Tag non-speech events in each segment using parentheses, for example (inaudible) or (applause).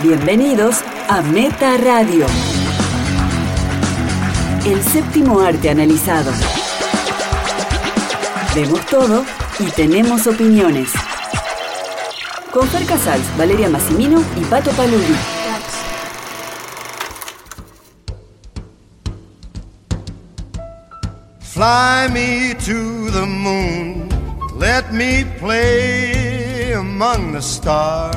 Bienvenidos a Meta Radio. El séptimo arte analizado. Vemos todo y tenemos opiniones. Con Fer Casals, Valeria Massimino y Pato Paludi. Fly me to the moon, let me play among the stars,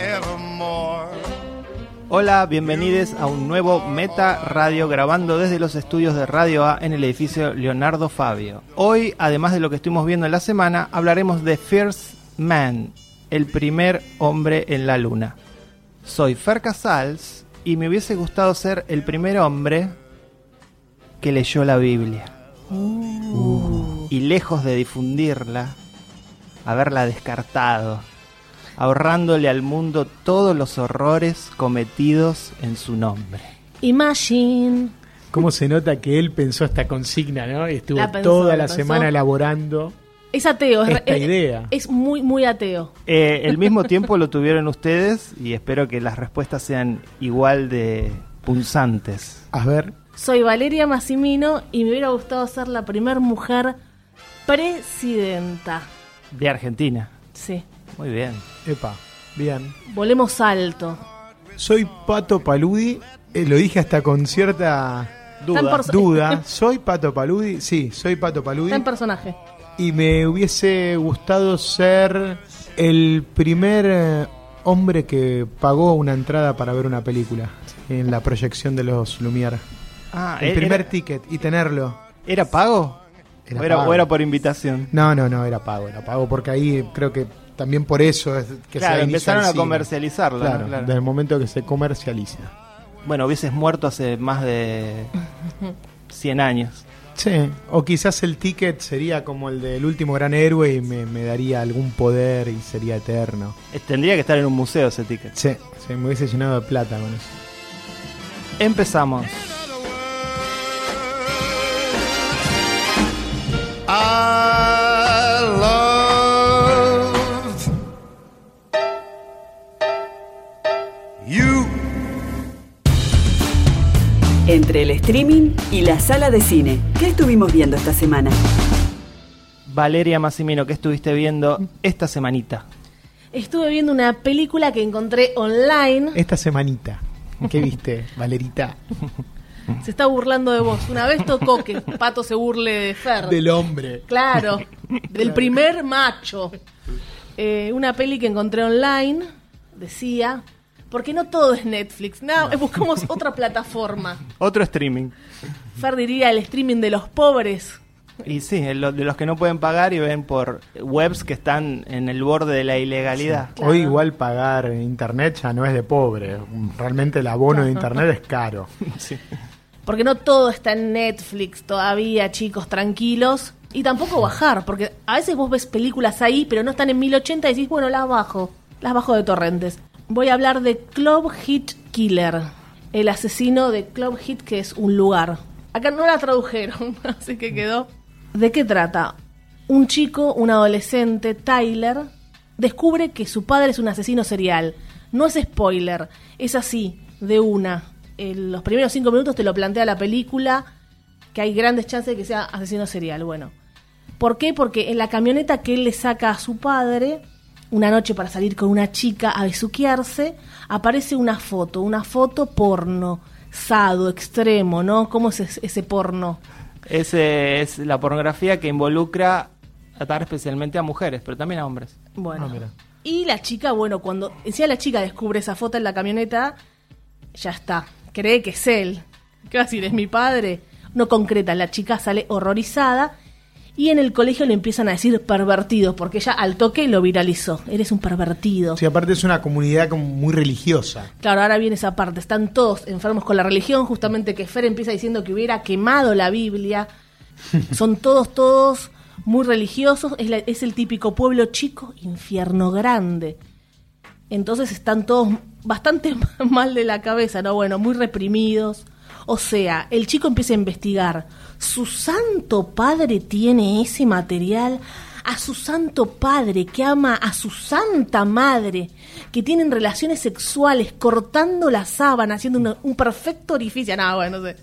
Hola, bienvenidos a un nuevo Meta Radio grabando desde los estudios de Radio A en el edificio Leonardo Fabio. Hoy, además de lo que estuvimos viendo en la semana, hablaremos de First Man, el primer hombre en la luna. Soy Fer Casals y me hubiese gustado ser el primer hombre que leyó la Biblia. Y lejos de difundirla, haberla descartado, ahorrándole al mundo todos los horrores cometidos en su nombre. Imagine. ¿Cómo se nota que él pensó esta consigna, ¿no? Y estuvo La pensó, toda la semana elaborando. Es ateo. Es, Esta es- idea. Es muy, muy ateo. Eh, el mismo (laughs) tiempo lo tuvieron ustedes y espero que las respuestas sean igual de punzantes. A ver, Soy Valeria Massimino y me hubiera gustado ser la primer mujer presidenta. De Argentina. Sí. Muy bien. epa, bien. Volemos alto. Soy Pato Paludi, eh, lo dije hasta con cierta Duda. (laughs) ¿Soy Pato Paludi? Sí, soy Pato Paludi. Está en personaje. Y me hubiese gustado ser el primer eh, hombre que pagó una entrada para ver una película en la proyección de los Lumière. Ah, El ¿era- primer ticket y tenerlo. ¿Era pago? Era o, era, pago. o era por invitación? No, no, no, era pago, era pago, porque ahí creo que también por eso es que claro, se empezaron a comercializarla. ¿no? Claro, Claro. desde el momento que se comercializa. Bueno, hubieses muerto hace más de 100 años. Sí, o quizás el ticket sería como el del último gran héroe y me, me daría algún poder y sería eterno. Eh, Tendría que estar en un museo ese ticket. Sí, sí, me hubiese llenado de plata con eso. Empezamos. I Entre el streaming y la sala de cine. ¿Qué estuvimos viendo esta semana? Valeria Massimino, ¿qué estuviste viendo esta semanita? Estuve viendo una película que encontré online. Esta semanita, ¿qué viste, (laughs) Valerita? Se está burlando de vos. Una vez tocó que Pato se burle de Fer. Del hombre. Claro, (laughs) del primer macho. Eh, una peli que encontré online, decía, porque no todo es Netflix, no, buscamos otra plataforma. Otro streaming. Fer diría el streaming de los pobres. Y sí, de los que no pueden pagar y ven por webs que están en el borde de la ilegalidad. Claro. Hoy igual pagar internet ya no es de pobre. Realmente el abono de internet es caro. (laughs) Sí. Porque no todo está en Netflix todavía, chicos, tranquilos. Y tampoco bajar, porque a veces vos ves películas ahí, pero no están en 1080 y decís, bueno, las bajo. Las bajo de torrentes. Voy a hablar de Club Hit Killer. El asesino de Club Hit, que es un lugar. Acá no la tradujeron, (laughs) así que quedó. ¿De qué trata? Un chico, un adolescente, Tyler, descubre que su padre es un asesino serial. No es spoiler, es así, de una. En los primeros cinco minutos te lo plantea la película, que hay grandes chances de que sea asesino serial. Bueno, ¿por qué? Porque en la camioneta que él le saca a su padre, una noche para salir con una chica a besuquearse, aparece una foto, una foto porno, sado, extremo, ¿no? ¿Cómo es ese- ese porno? Ese es la pornografía que involucra atar especialmente a mujeres, pero también a hombres. Bueno. Ah, mira. y la chica, bueno, cuando encima la chica descubre esa foto en la camioneta, ya está. Cree que es él. ¿Qué va a decir? ¿Es mi padre? No concreta. La chica sale horrorizada Y en el colegio le empiezan a decir pervertido, porque ella al toque lo viralizó. Eres un pervertido. Sí, aparte es una comunidad como muy religiosa. Claro, ahora viene esa parte. Están todos enfermos con la religión, justamente que Fer empieza diciendo que hubiera quemado la Biblia. (laughs) Son todos, todos muy religiosos. Es, la- es el típico pueblo chico, infierno grande. Entonces están todos bastante (laughs) mal de la cabeza, ¿no? Bueno, muy reprimidos. O sea, el chico empieza a investigar. ¿Su santo padre tiene ese material? A su santo padre que ama a su santa madre, que tienen relaciones sexuales cortando la sábana, haciendo un perfecto orificio. No, bueno, no sé.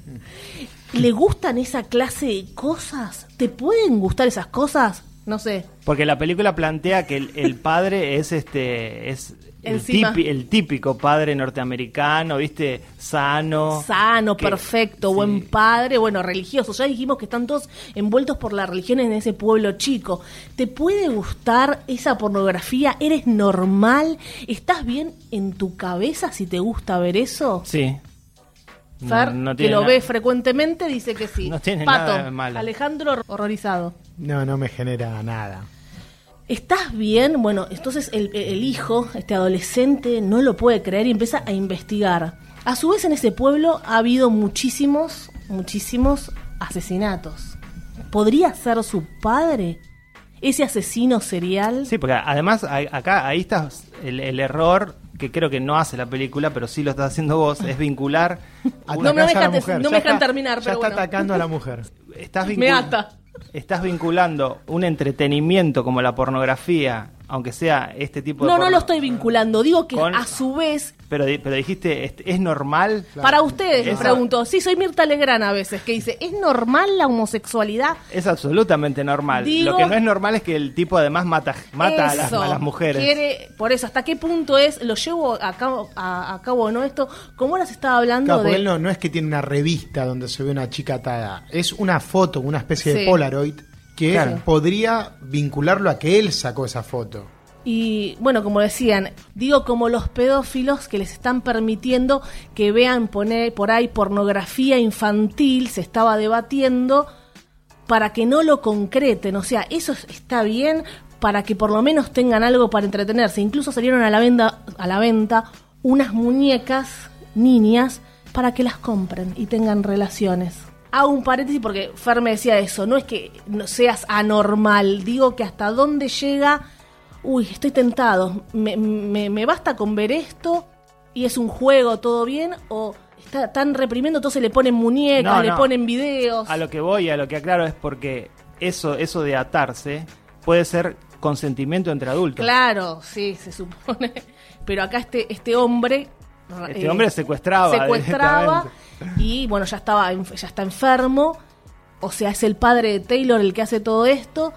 ¿Le gustan esa clase de cosas? ¿Te pueden gustar esas cosas? No sé. Porque la película plantea que el, el padre es este es el, el típico padre norteamericano, ¿viste? Sano. sano, que- perfecto, sí. buen padre, bueno, religioso. Ya dijimos que están todos envueltos por la religión en ese pueblo chico. ¿Te puede gustar esa pornografía? ¿Eres normal? ¿Estás bien en tu cabeza si te gusta ver eso? Sí. Fer, no que lo ve frecuentemente, dice que sí. No tiene Pato, nada malo. Alejandro horrorizado. No, no me genera nada. ¿Estás bien? Bueno, entonces el, el hijo, este adolescente, no lo puede creer y empieza a investigar. A su vez en ese pueblo ha habido muchísimos, muchísimos asesinatos. ¿Podría ser su padre? ¿Ese asesino serial? Sí, porque además a- acá ahí está el, el error que creo que no hace la película, pero sí lo estás haciendo vos, es vincular. (laughs) No me Atacás a la dejan mujer. no me Ya dejan está- terminar, Ya pero está bueno. atacando a la mujer. Estás (laughs) Me ata. Estás vinculando un entretenimiento como la pornografía, aunque sea este tipo de No, no lo estoy vinculando. Digo que Con- a su vez, Pero, pero dijiste, ¿es, es normal? para ustedes, les pregunto, sí, soy Mirta Legrand a veces, que dice, ¿es normal la homosexualidad? Es absolutamente normal. Digo- Lo que no es normal es que el tipo además mata, mata a las, a las mujeres. Quiere, por eso, ¿hasta qué punto es? Lo llevo a cabo, a, a cabo ¿no? Esto, como ahora se estaba hablando Claro, porque de. él no, no es que tiene una revista donde se ve una chica atada. Es una foto, una especie Sí. de Polaroid que Claro. podría vincularlo a que él sacó esa foto. Y bueno, como decían, digo como los pedófilos que les están permitiendo que vean poner por ahí pornografía infantil, se estaba debatiendo, para que no lo concreten. O sea, eso es- está bien para que por lo menos tengan algo para entretenerse. Incluso salieron a la venta, a la venta unas muñecas niñas para que las compren y tengan relaciones. Hago un paréntesis porque Fer me decía eso, no es que no seas anormal, digo que hasta dónde llega, uy, estoy tentado, me, me- me basta con ver esto y es un juego, todo bien, o está tan reprimiendo, entonces le ponen muñecas, No, le no. ponen videos. A lo que voy, a lo que aclaro es porque eso, eso de atarse puede ser consentimiento entre adultos. Claro, sí, se supone. (laughs) Pero acá este, este hombre. Este eh, hombre secuestraba. Secuestraba. directamente. Y bueno, ya estaba, ya está enfermo. O sea, es el padre de Taylor el que hace todo esto.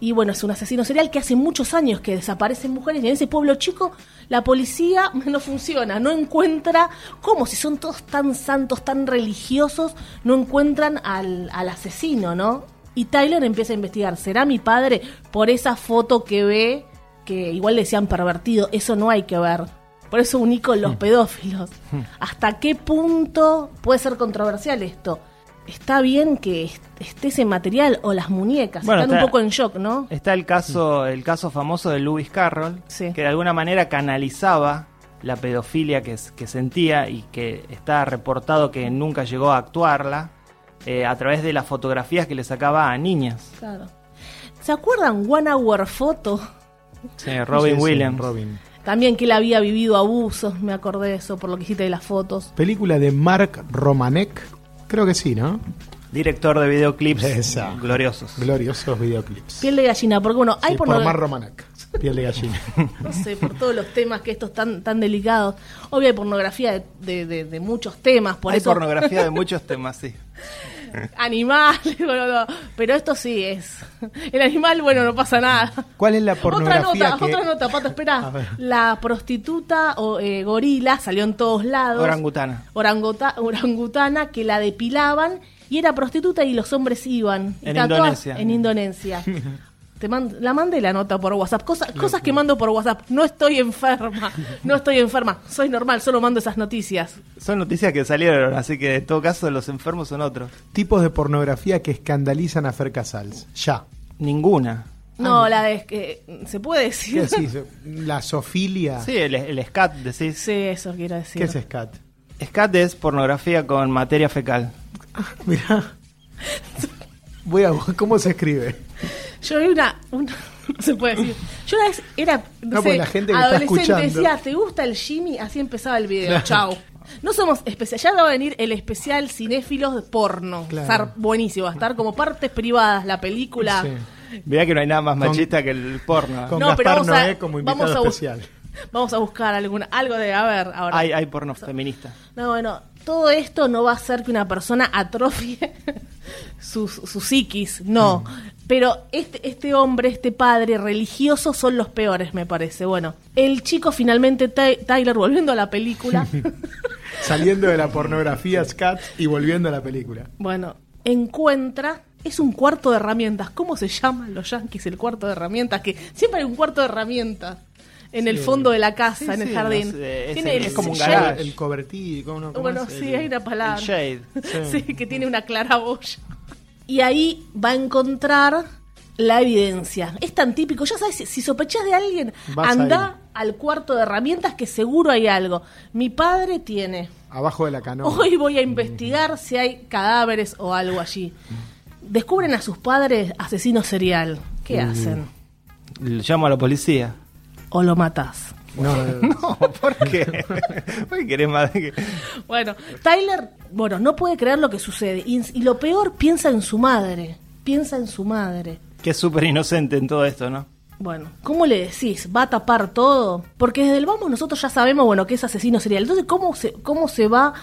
Y bueno, es un asesino serial que hace muchos años que desaparecen mujeres. Y en ese pueblo chico, la policía (laughs) no funciona, no encuentra. ¿Cómo? Si son todos tan santos, tan religiosos, no encuentran al, al asesino, ¿no? Y Tyler empieza a investigar. ¿Será mi padre por esa foto que ve? Que igual le decían pervertido. Eso no hay que ver. Por eso uní con los pedófilos. ¿Hasta qué punto puede ser controversial esto? Está bien que est- esté ese material o las muñecas. Bueno, Están un poco en shock, ¿no? Está el caso, el caso famoso de Lewis Carroll, Sí. que de alguna manera canalizaba la pedofilia que, sentía y que está reportado que nunca llegó a actuarla eh, a través de las fotografías que le sacaba a niñas. Claro. ¿Se acuerdan One Hour Photo? Sí, Robin Sí, sí, Williams. Robin. También que él había vivido abusos, me acordé de eso por lo que hiciste de las fotos. Película de Mark Romanek. Creo que sí, ¿no? Director de videoclips Esa. gloriosos. Gloriosos videoclips. Piel de gallina, porque bueno, hay Sí, por porno- Mark Romanek. Piel de gallina. (laughs) no sé, por todos los temas que estos tan tan delicados. Obvio hay pornografía de, de- de- de muchos temas, por Hay eso pornografía de (laughs) muchos temas, sí. (laughs) animales, (laughs) bueno, no, pero esto sí es. El animal, bueno, no pasa nada. ¿Cuál es la Otra pornografía nota, que... otra nota, Pato, espera. La prostituta o eh, gorila salió en todos lados. Orangutana. Orangota- orangutana que la depilaban y era prostituta y los hombres iban. Y En Indonesia. En Indonesia. (laughs) Te mand- la mandé la nota por WhatsApp. Cosa- cosas que mando por WhatsApp. No estoy enferma. No estoy enferma. Soy normal, solo mando esas noticias. Son noticias que salieron, así que en todo caso los enfermos son otros. Tipos de pornografía que escandalizan a Fer Casals. Ya. Ninguna. No, la de que se puede ¿Qué decir. decís? La sofilia. Sí, el, el SCAT, decís. Sí, eso quiero decir. ¿Qué es scat? SCAT es pornografía con materia fecal. (laughs) Mirá. Voy a ¿Cómo se escribe? Yo vi una, una- (laughs) no se puede decir. Yo una vez era no, No, sé, porque la gente que adolescente decía, ¿te gusta el Jimmy? Así empezaba el video. Claro. Chao. No somos especial, ya va a venir el especial cinéfilos de porno. Claro. Va a estar buenísimo, va a estar como partes privadas la película. Sí. Mirá que no hay nada más Con- machista que el porno. Con No, pero Gaspar vamos a- como vamos invitado a bus- especial. Vamos a buscar alguna, algo de, a ver, ahora. Hay, hay porno feminista. No, bueno, todo esto no va a hacer que una persona atrofie (laughs) su, su psiquis, no. Pero este, este hombre, este padre religioso son los peores, me parece. Bueno, el chico finalmente, Ty- Tyler, volviendo a la película, (laughs) Saliendo de la pornografía scat y volviendo a la película. bueno, encuentra, es un cuarto de herramientas. ¿Cómo se llaman los yankees el cuarto de herramientas? Que siempre hay un cuarto de herramientas en el fondo de la casa, Sí, en el sí, jardín. no es Tiene el- es como un shade- garage. El cobertí, ¿cómo no? ¿Cómo Bueno, es? sí, El- hay una palabra. El shade. Sí, (laughs) que tiene una claraboya. Y ahí va a encontrar la evidencia. Es tan típico, ya sabes, si- si sospechas de alguien, Vas anda ahí. al cuarto de herramientas que seguro hay algo. Mi padre tiene. Abajo de la canoa. Hoy voy a investigar si hay cadáveres o algo allí. Descubren a sus padres asesinos serial. ¿Qué Mm. hacen? Llamo a la policía. O lo matás. (laughs) No, no, No, ¿por qué? (laughs) ¿Por qué querés más que.? Bueno, Tyler, bueno, no puede creer lo que sucede. Y, y lo peor, piensa en su madre. Piensa en su madre. Que es súper inocente en todo esto, ¿no? Bueno, ¿cómo le decís? ¿Va a tapar todo? Porque desde el vamos nosotros ya sabemos, bueno, que es asesino serial. Entonces, ¿cómo se, cómo se va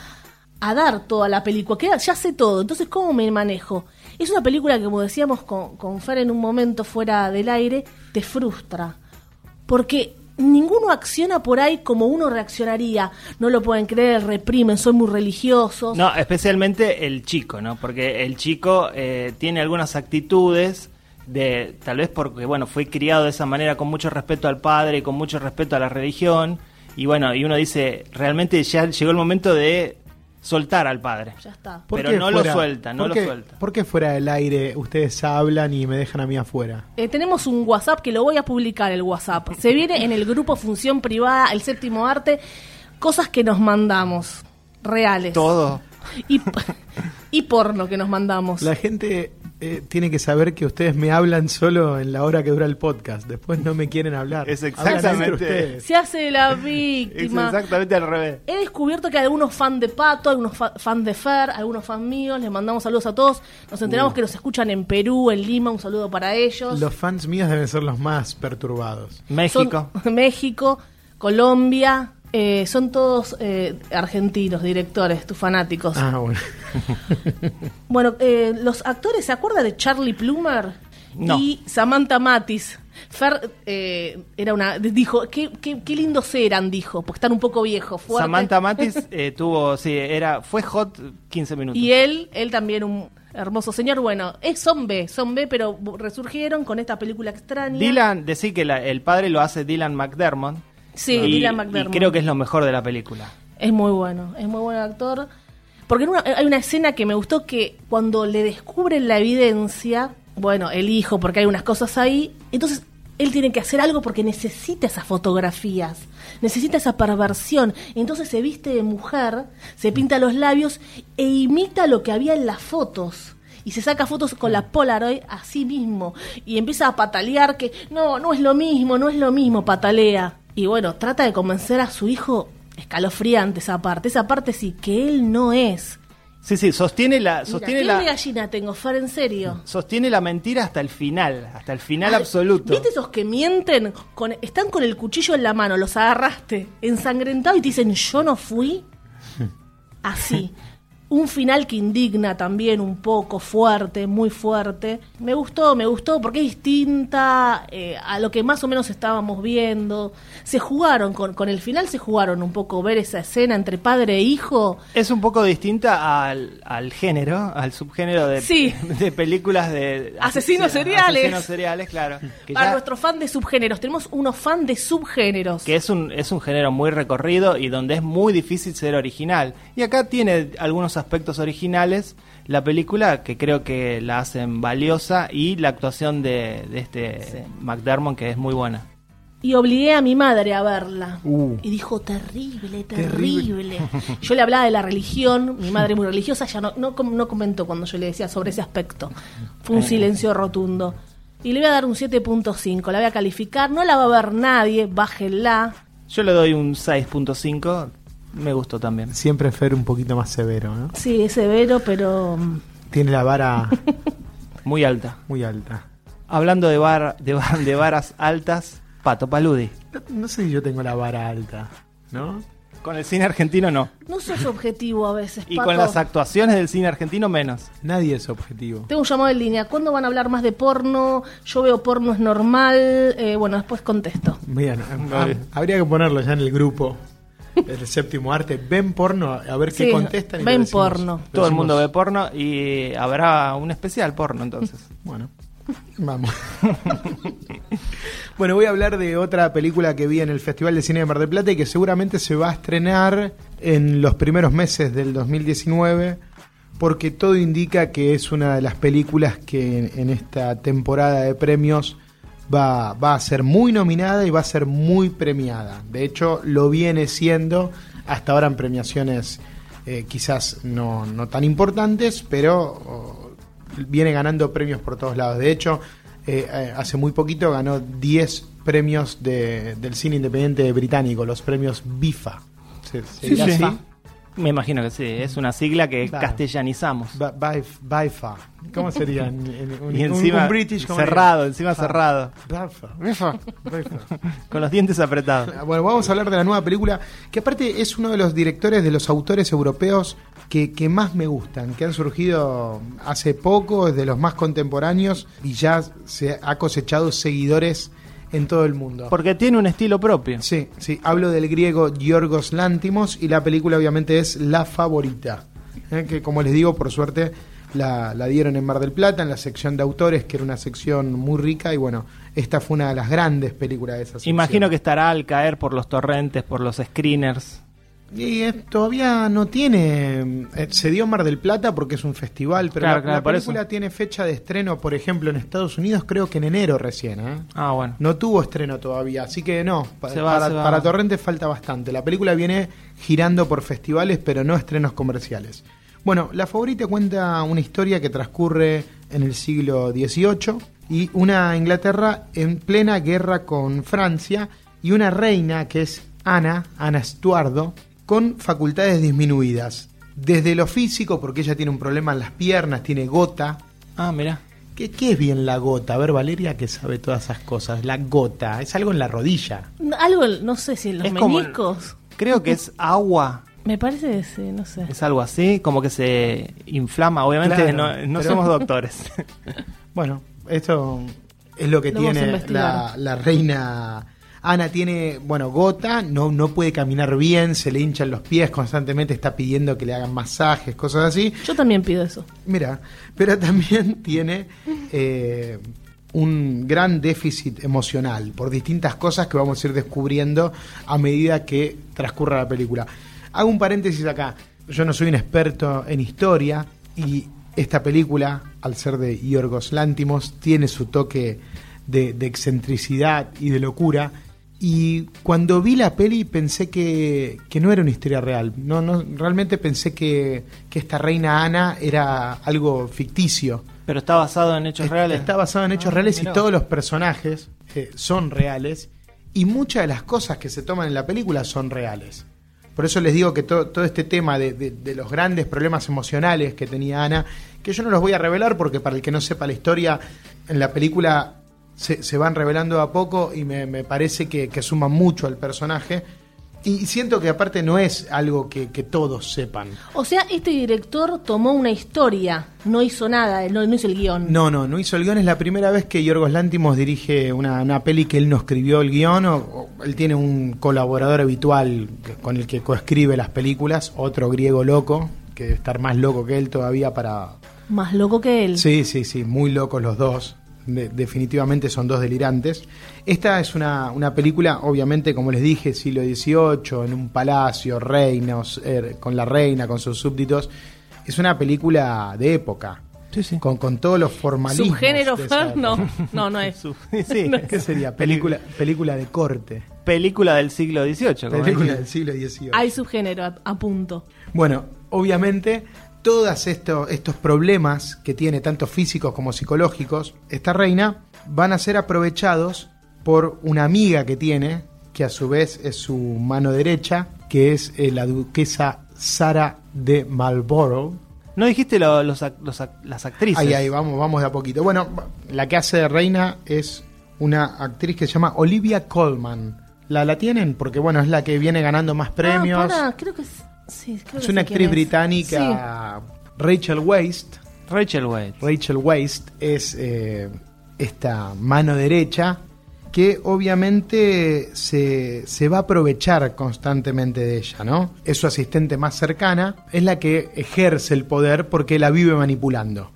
a dar toda la película? Que ya sé todo. Entonces, ¿cómo me manejo? Es una película que, como decíamos con, con Fer en un momento fuera del aire, te frustra. Porque ninguno acciona por ahí como uno reaccionaría. No lo pueden creer, reprimen, son muy religiosos. No, especialmente el chico, ¿no? Porque el chico eh, tiene algunas actitudes de, tal vez porque, bueno, fue criado de esa manera con mucho respeto al padre y con mucho respeto a la religión. Y bueno, y uno dice, realmente ya llegó el momento de soltar al padre. Ya está. ¿Por Pero no lo suelta, no lo suelta. ¿Por qué fuera del aire ustedes hablan y me dejan a mí afuera? Eh, tenemos un WhatsApp que lo voy a publicar, el WhatsApp. Se viene en el grupo Función Privada, el séptimo arte, cosas que nos mandamos, reales. Todo. Y, y porno que nos mandamos. La gente eh, tiene que saber que ustedes me hablan solo en la hora que dura el podcast. Después no me quieren hablar. Es exactamente-. Se hace la (laughs) Es víctima. exactamente al revés. He descubierto que hay algunos fan de Pato, algunos fa- fan de Fer, algunos fan míos. Les mandamos saludos a todos. Nos enteramos que nos escuchan en Perú, en Lima. Un saludo para ellos. Los fans míos deben ser los más perturbados. México. Son (laughs) México, Colombia. Eh, son todos eh, argentinos, directores, tus fanáticos. Ah, bueno. (laughs) Bueno, eh, los actores, ¿se acuerdan de Charlie Plummer? No. Y Samantha Matis. Fer eh, era una, dijo, qué, qué, qué lindos eran, dijo, porque están un poco viejos, fuertes. Samantha Matis (laughs) eh, tuvo, sí, era, fue hot 15 minutos. Y él, él también un hermoso señor. Bueno, es son B, son B, pero resurgieron con esta película extraña. Dylan, decir que la- el padre lo hace Dylan McDermott. Sí, y, Dylan y McDermott. creo que es lo mejor de la película. Es muy bueno, es muy buen actor. Porque en una- hay una escena que me gustó que cuando le descubren la evidencia, bueno, el hijo, porque hay unas cosas ahí, entonces él tiene que hacer algo porque necesita esas fotografías, necesita esa perversión. Entonces se viste de mujer, se pinta los labios e imita lo que había en las fotos. Y se saca fotos con la Polaroid a sí mismo. Y empieza a patalear que no, no es lo mismo, no es lo mismo, patalea. Y bueno, trata de convencer a su hijo escalofriante esa parte. Esa parte sí, que él no es. Sí, sí, sostiene la, Mira, sostiene ¿qué la, gallina tengo, Fer? En serio. sostiene la mentira hasta el final, hasta el final Ay, absoluto. ¿Viste esos que mienten? Con, están con el cuchillo en la mano, los agarraste, ensangrentado y te dicen, yo no fui. (laughs) Así. Un final que indigna también un poco, fuerte, muy fuerte. Me gustó, me gustó porque es distinta eh, a lo que más o menos estábamos viendo. Se jugaron, con, con el final se jugaron un poco ver esa escena entre padre e hijo. Es un poco distinta al, al género, al subgénero de, Sí. (laughs) de películas de Asesinos seriales. Asesinos seriales, claro. (laughs) Que, Para ya- nuestro fan de subgéneros, tenemos unos fan de subgéneros. que es un, es un género muy recorrido y donde es muy difícil ser original. Y acá tiene algunos aspectos originales la película que creo que la hacen valiosa y la actuación de, de este McDermott que es muy buena. Y obligué a mi madre a verla. Uh. Y dijo, terrible, terrible. (laughs) Yo le hablaba de la religión, mi madre muy religiosa, ya no, no, no comentó cuando yo le decía sobre ese aspecto. Fue un silencio rotundo. Y le voy a dar un 7.5, la voy a calificar, no la va a ver nadie, bájenla. Yo le doy un 6.5, me gustó también. Siempre Fer un poquito más severo, ¿no? Sí, es severo, pero... mm, Tiene la vara (laughs) Muy alta. muy alta. Hablando de, bar, de, bar- de varas altas, Pato Paludi. No, no sé si yo tengo la vara alta, ¿no? Con el cine argentino no. No sos objetivo a veces, Y Pato. con las actuaciones del cine argentino menos. Nadie es objetivo. Tengo un llamado en línea. ¿Cuándo van a hablar más de porno? Yo veo porno es normal. Eh, bueno, después contesto. Bien, ah, habría que ponerlo ya en el grupo. El séptimo arte. Ven porno, a ver qué Sí, contestan. y ven porno. Todo el mundo ve porno y habrá un especial porno entonces. (laughs) Bueno, vamos. bueno, voy a hablar de otra película que vi en el Festival de Cine de Mar del Plata y que seguramente se va a estrenar en los primeros meses del 2019 porque todo indica que es una de las películas que en esta temporada de premios va, va a ser muy nominada y va a ser muy premiada. De hecho, lo viene siendo hasta ahora en premiaciones eh, quizás no, no tan importantes, pero oh, viene ganando premios por todos lados. De hecho, eh, hace muy poquito ganó 10 premios de- del cine independiente británico, los premios BIFA. ¿Se, se dirá sí. Me imagino que sí, es una sigla que Claro. castellanizamos. Ba- Bif- BIFA. ¿Cómo sería? en- en- un, Y encima un British ¿cómo cerrado, encima Ah, cerrado. BIFA. BIFA. Con los dientes apretados. Bueno, vamos a hablar de la nueva película, que aparte es uno de los directores, de los autores europeos que, que más me gustan, que han surgido hace poco, de los más contemporáneos, y ya se ha cosechado seguidores en todo el mundo. Porque tiene un estilo propio. Sí, sí, hablo del griego Giorgos Lántimos y la película obviamente es La Favorita, eh, que como les digo, por suerte la, la dieron en Mar del Plata, en la sección de autores, que era una sección muy rica, y bueno, esta fue una de las grandes películas de esa sección. Imagino que estará al caer por los torrentes, por los screeners. Y todavía no tiene. eh, se dio en Mar del Plata porque es un festival, pero Claro, la, claro, la por película tiene fecha de estreno, por ejemplo, en Estados Unidos, creo que en enero recién. ¿eh? Ah, bueno. No tuvo estreno todavía, así que no. pa- Se va, para, para Torrente falta bastante. La película viene girando por festivales, pero no estrenos comerciales. Bueno, La Favorita cuenta una historia que transcurre en el siglo XVIII y una Inglaterra en plena guerra con Francia y una reina que es Ana, Ana Estuardo, con facultades disminuidas. Desde lo físico, porque ella tiene un problema en las piernas, tiene gota, Ah, mira. ¿Qué, qué es bien la gota? A ver, Valeria, que sabe todas esas cosas. La gota, es algo en la rodilla. Algo, no sé si en los Es como- meniscos. Creo que es agua. (laughs) Me parece que sí, no sé. Es algo así, como que se inflama. Obviamente Claro, no, no pero- somos doctores. (laughs) Bueno, esto es lo que Lo tiene la reina. Ana tiene, bueno, gota, no, no puede caminar bien, se le hinchan los pies constantemente, está pidiendo que le hagan masajes, cosas así. Yo también pido eso. Mira, pero también tiene eh, un gran déficit emocional por distintas cosas que vamos a ir descubriendo a medida que transcurra la película. Hago un paréntesis acá. Yo no soy un experto en historia y esta película, al ser de Yorgos Lántimos, tiene su toque de, de excentricidad y de locura. Y cuando vi la peli pensé que, que no era una historia real. No, no, realmente pensé que, que esta reina Ana era algo ficticio. Pero está basado en hechos Es- reales. Está basado en hechos Ah, reales mirá. y todos los personajes eh, son reales. Y muchas de las cosas que se toman en la película son reales. Por eso les digo que to- todo este tema de, de- de los grandes problemas emocionales que tenía Ana, que yo no los voy a revelar porque para el que no sepa la historia, en la película se, se van revelando a poco y me, me parece que, que suman mucho al personaje. Y siento que aparte no es algo que, que todos sepan. O sea, este director tomó una historia, no hizo nada, no, no hizo el guion. No, no, no hizo el guion. Es la primera vez que Yorgos Lántimos dirige una, una peli que él no escribió el guion. O, o él tiene un colaborador habitual con el que coescribe las películas, otro griego loco, que debe estar más loco que él todavía para... Más loco que él. Sí, sí, sí, muy locos los dos. De- definitivamente son dos delirantes. Esta es una, una película, obviamente, como les dije, siglo XVIII, en un palacio, reinos, er, con la reina, con sus súbditos. Es una película de época. Sí, sí. Con, con todos los formalismos. Subgénero Fer, no, no, no es. Sí. ¿Qué sería? Película, película de corte. Película del siglo XVIII. Película del siglo XVIII. Hay subgénero, a, a punto. Bueno, obviamente, todos estos, estos problemas que tiene, tanto físicos como psicológicos, esta reina, van a ser aprovechados por una amiga que tiene, que a su vez es su mano derecha, que es eh, la duquesa Sara de Marlborough. No dijiste lo- los, ac- los ac- las actrices. Ahí, ahí, vamos, vamos de a poquito. Bueno, la que hace de reina es una actriz que se llama Olivia Colman. ¿La, la tienen? Porque, bueno, es la que viene ganando más premios. Ah, pará, creo que es. Sí, creo es que una actriz es. británica, Rachel Waste. Rachel Weisz. Rachel Waste es eh, esta mano derecha que obviamente se, se va a aprovechar constantemente de ella, ¿no? Es su asistente más cercana, es la que ejerce el poder porque la vive manipulando.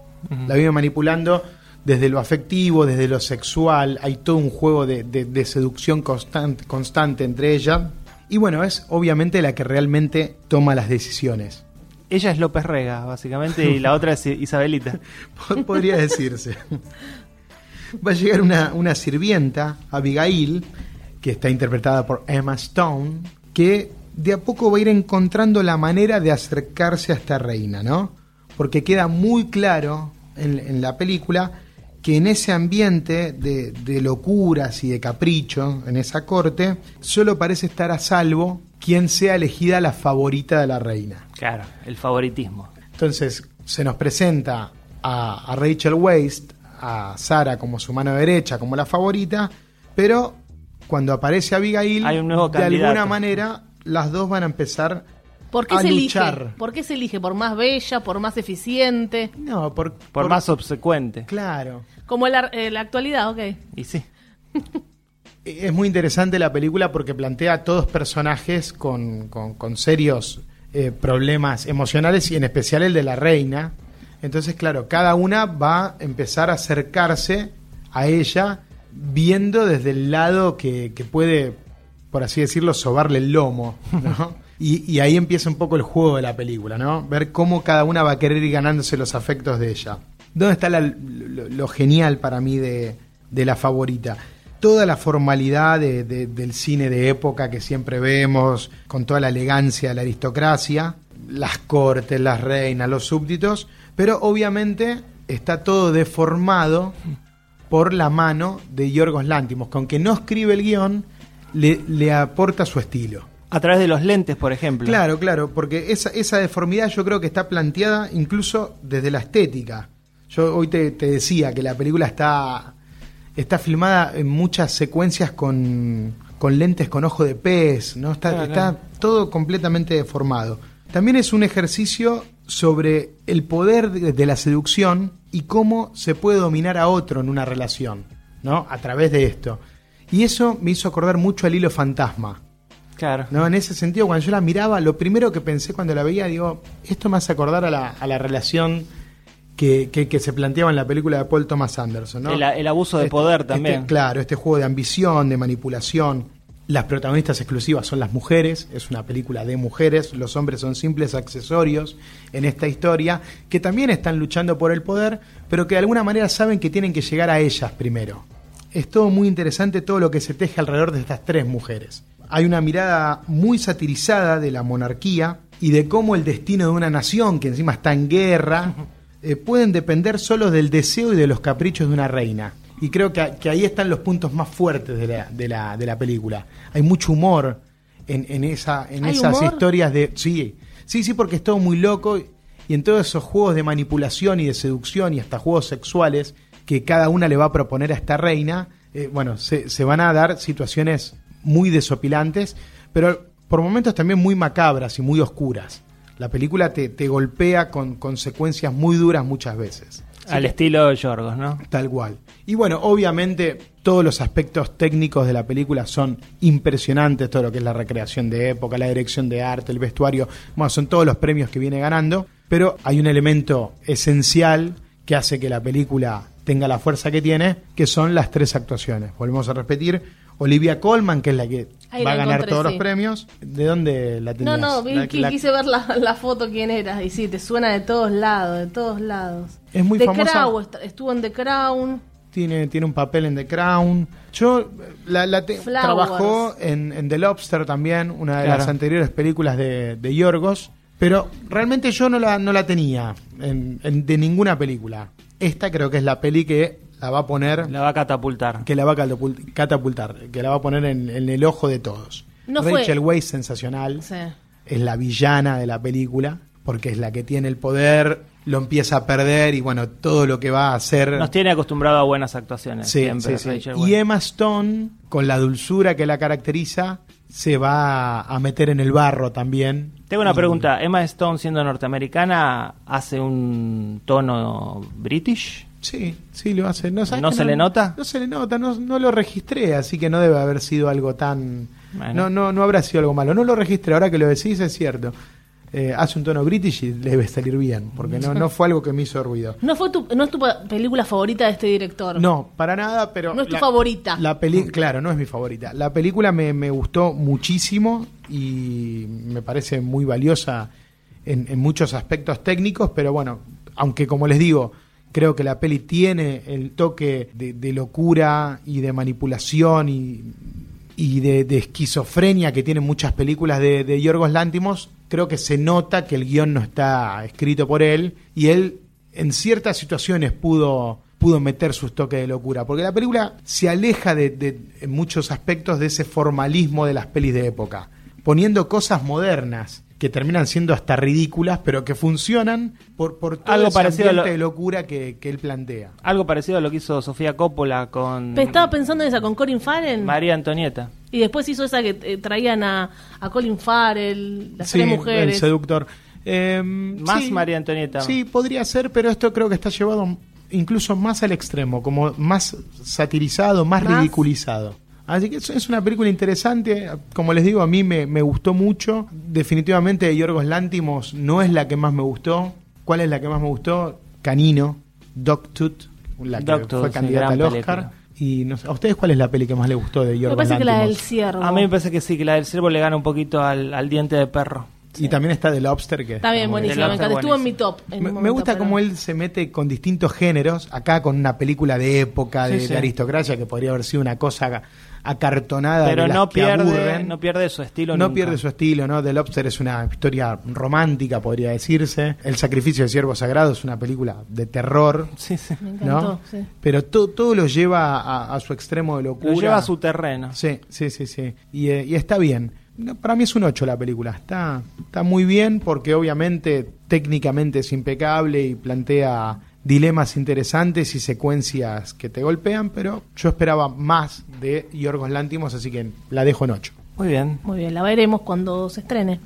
La vive manipulando desde lo afectivo, desde lo sexual, hay todo un juego de, de- de seducción constante, constante entre ella. Y bueno, es obviamente la que realmente toma las decisiones. Ella es López Rega, básicamente, y la (laughs) otra es Isabelita. Pod- Podría decirse. Va a llegar una, una sirvienta, Abigail, que está interpretada por Emma Stone, que de a poco va a ir encontrando la manera de acercarse a esta reina, ¿no? Porque queda muy claro en, en la película que en ese ambiente de, de locuras y de capricho, en esa corte, solo parece estar a salvo quien sea elegida la favorita de la reina. Claro, el favoritismo. Entonces se nos presenta a, a Rachel Waste, a Sara como su mano derecha, como la favorita, pero cuando aparece Abigail, Hay un nuevo de alguna manera las dos van a empezar ¿Por qué a se luchar. elige? ¿Por qué se elige? ¿Por más bella? ¿Por más eficiente? No, por, Por, más obsecuente. Claro. Como la, en la actualidad, ok. Y sí. (laughs) Es muy interesante la película porque plantea a todos personajes con, con- con serios eh, problemas emocionales y en especial el de la reina. Entonces, claro, cada una va a empezar a acercarse a ella viendo desde el lado que, que puede, por así decirlo, sobarle el lomo, ¿no? (laughs) Y, ahí empieza un poco el juego de la película, ¿no? Ver cómo cada una va a querer ir ganándose los afectos de ella. ¿Dónde está lo, genial para mí de, de la favorita? Toda la formalidad de- de- del cine de época que siempre vemos, con toda la elegancia de la aristocracia, las cortes, las reinas, los súbditos, pero obviamente está todo deformado por la mano de Yorgos Lántimos, que aunque no escribe el guion, le, le aporta su estilo. A través de los lentes, por ejemplo. Claro, claro, porque esa, esa deformidad yo creo que está planteada incluso desde la estética. Yo hoy te, te decía que la película está, está filmada en muchas secuencias con, con lentes con ojo de pez, ¿no? Está, Claro, está claro. todo completamente deformado. También es un ejercicio sobre el poder de, de la seducción y cómo se puede dominar a otro en una relación, ¿no? A través de esto. Y eso me hizo acordar mucho al hilo fantasma. Claro. No, en ese sentido, cuando yo la miraba, lo primero que pensé cuando la veía, digo, esto me hace acordar a la, a la relación que, que- que se planteaba en la película de Paul Thomas Anderson. ¿no? El, el abuso de Este- poder este- también. claro, este juego de ambición, de manipulación. Las protagonistas exclusivas son las mujeres, es una película de mujeres, los hombres son simples accesorios en esta historia, que también están luchando por el poder, pero que de alguna manera saben que tienen que llegar a ellas primero. Es todo muy interesante todo lo que se teje alrededor de estas tres mujeres. Hay una mirada muy satirizada de la monarquía y de cómo el destino de una nación, que encima está en guerra, eh, pueden depender solo del deseo y de los caprichos de una reina. Y creo que, que ahí están los puntos más fuertes de la, de la, de la película. Hay mucho humor en, en, esa, en ¿Hay esas humor? historias de... Sí, sí, sí, porque es todo muy loco y en todos esos juegos de manipulación y de seducción y hasta juegos sexuales que cada una le va a proponer a esta reina, eh, bueno, se, se van a dar situaciones muy desopilantes, pero por momentos también muy macabras y muy oscuras. La película te, te golpea con consecuencias muy duras muchas veces. Al estilo Yorgos, ¿no? Tal cual. Y bueno, obviamente todos los aspectos técnicos de la película son impresionantes, todo lo que es la recreación de época, la dirección de arte, el vestuario, bueno, son todos los premios que viene ganando, pero hay un elemento esencial que hace que la película tenga la fuerza que tiene, que son las tres actuaciones. Volvemos a repetir, Olivia Colman, que es la que Ahí va a ganar encontré, todos sí. los premios. ¿De dónde la No, tenías? no, vi La- quise ver la, la foto quién era. Y sí, te suena de todos lados, de todos lados. Es muy The famosa. Crown, est- estuvo en The Crown. tiene, tiene un papel en The Crown. Yo la, la te- trabajó en, en The Lobster también, una de Claro. las anteriores películas de, de Yorgos, pero realmente yo no la, no la tenía en- en- de ninguna película. Esta creo que es la peli que la va a poner, La va a catapultar. que la va a catapult- catapultar, que la va a poner en, en el ojo de todos. No fue- Rachel Weisz, sensacional, Sí. es la villana de la película, porque es la que tiene el poder, lo empieza a perder y bueno, todo lo que va a hacer... Nos tiene acostumbrado a buenas actuaciones. Sí, siempre, sí. Rachel Y. Emma Stone, con la dulzura que la caracteriza, se va a meter en el barro también. Tengo una pregunta. ¿Emma Stone, siendo norteamericana, hace un tono british? Sí, sí, lo hace. ¿No, sabes ¿No que se le nota? No se le nota, no, no lo registré, así que no debe haber sido algo tan... Bueno. No, no, no habrá sido algo malo. No lo registré, ahora que lo decís es cierto. Eh, hace un tono british y debe salir bien, porque no, no fue algo que me hizo ruido. ¿No, fue tu, ¿No es tu película favorita de este director? No, para nada, pero... No es tu favorita. La peli claro, no es mi favorita. La película me, me gustó muchísimo y me parece muy valiosa en, en muchos aspectos técnicos, pero bueno, aunque como les digo, creo que la peli tiene el toque de, locura y de manipulación y, y de, de esquizofrenia que tienen muchas películas de, de Yorgos Lántimos, creo que se nota que el guion no está escrito por él y él en ciertas situaciones pudo pudo meter sus toques de locura, porque la película se aleja de, de- en muchos aspectos de ese formalismo de las pelis de época, poniendo cosas modernas que terminan siendo hasta ridículas, pero que funcionan por, por todo Algo ese parecido a lo- de locura que, que él plantea. Algo parecido a lo que hizo Sofía Coppola con Estaba pensando en esa con Colin Farrell. María Antonieta. Y después hizo esa que eh, traían a, a Colin Farrell, las Sí, tres el mujeres. seductor. Eh, Más sí, María Antonieta. Sí, podría ser, pero esto creo que está llevado incluso más al extremo, como más satirizado, más, Más- ridiculizado. Así que es, una película interesante, como les digo, a mí me, me gustó mucho. Definitivamente Yorgos Lántimos no es la que más me gustó. ¿Cuál es la que más me gustó? Canino, Dogtooth, la que fue candidata al Oscar. película. Y no sé, ¿A ustedes cuál es la peli que más les gustó de Me Yorgos parece que la del ciervo. A mí me parece que sí, que la del ciervo le gana un poquito al, al diente de perro. Y también está The Lobster, que Está bien, muy buenísima, me encanta. Estuvo en mi buenísimo. top. en Me, me gusta cómo él se mete con distintos géneros, acá con una película de época, de, Sí, sí. de aristocracia, que podría haber sido una cosa acartonada. Pero de las no que pierde, aburren. no pierde su estilo No nunca. pierde su estilo, ¿no? The Lobster es una historia romántica, podría decirse. El sacrificio del siervo sagrado es una película de terror, Sí, sí. Me encantó, ¿no? sí. Pero to- todo lo lleva a, a su extremo de locura. Lo lleva a su terreno. Sí, sí, sí, sí. Y, eh, y está bien. No, Para mí es un 8 la película. Está, está muy bien porque obviamente técnicamente es impecable y plantea dilemas interesantes y secuencias que te golpean, pero yo esperaba más de Yorgos Lántimos, así que la dejo en 8. Muy bien. Muy bien, la veremos cuando se estrene.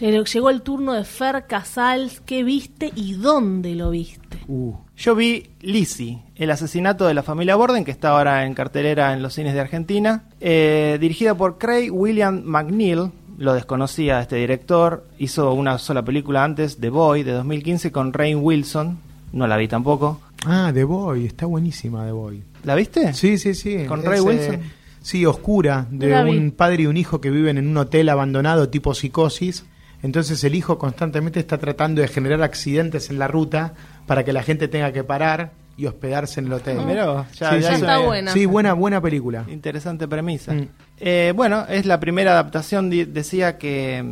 Llegó el turno de Fer Casals. ¿Qué viste y dónde lo viste? Uh, Yo vi Lizzie, el asesinato de la familia Borden, que está ahora en cartelera en los cines de Argentina, eh, dirigida por Craig William McNeil. Lo desconocía este director. Hizo una sola película antes, The Boy, de 2015, con Rain Wilson. No la vi tampoco. Ah, The Boy, está buenísima The Boy. ¿La viste? Sí, sí, sí. ¿Con Es, Ray eh, Wilson? sí, oscura, de No un padre y un hijo que viven en un hotel abandonado tipo psicosis. Entonces el hijo constantemente está tratando de generar accidentes en la ruta para que la gente tenga que parar y hospedarse en el hotel. Mirá vos, ya- Sí, ya está buena. Sí, buena, buena película. Interesante premisa. Mm. Eh, bueno, es la primera adaptación, decía que,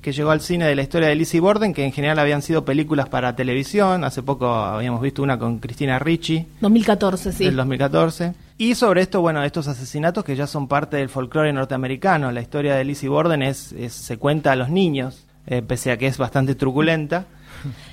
que llegó al cine de la historia de Lizzie Borden, que en general habían sido películas para televisión. Hace poco habíamos visto una con Cristina Ricci, 2014, sí. del 2014. Y sobre esto, bueno, estos asesinatos que ya son parte del folclore norteamericano. La historia de Lizzie Borden es, es- se cuenta a los niños, eh, pese a que es bastante truculenta.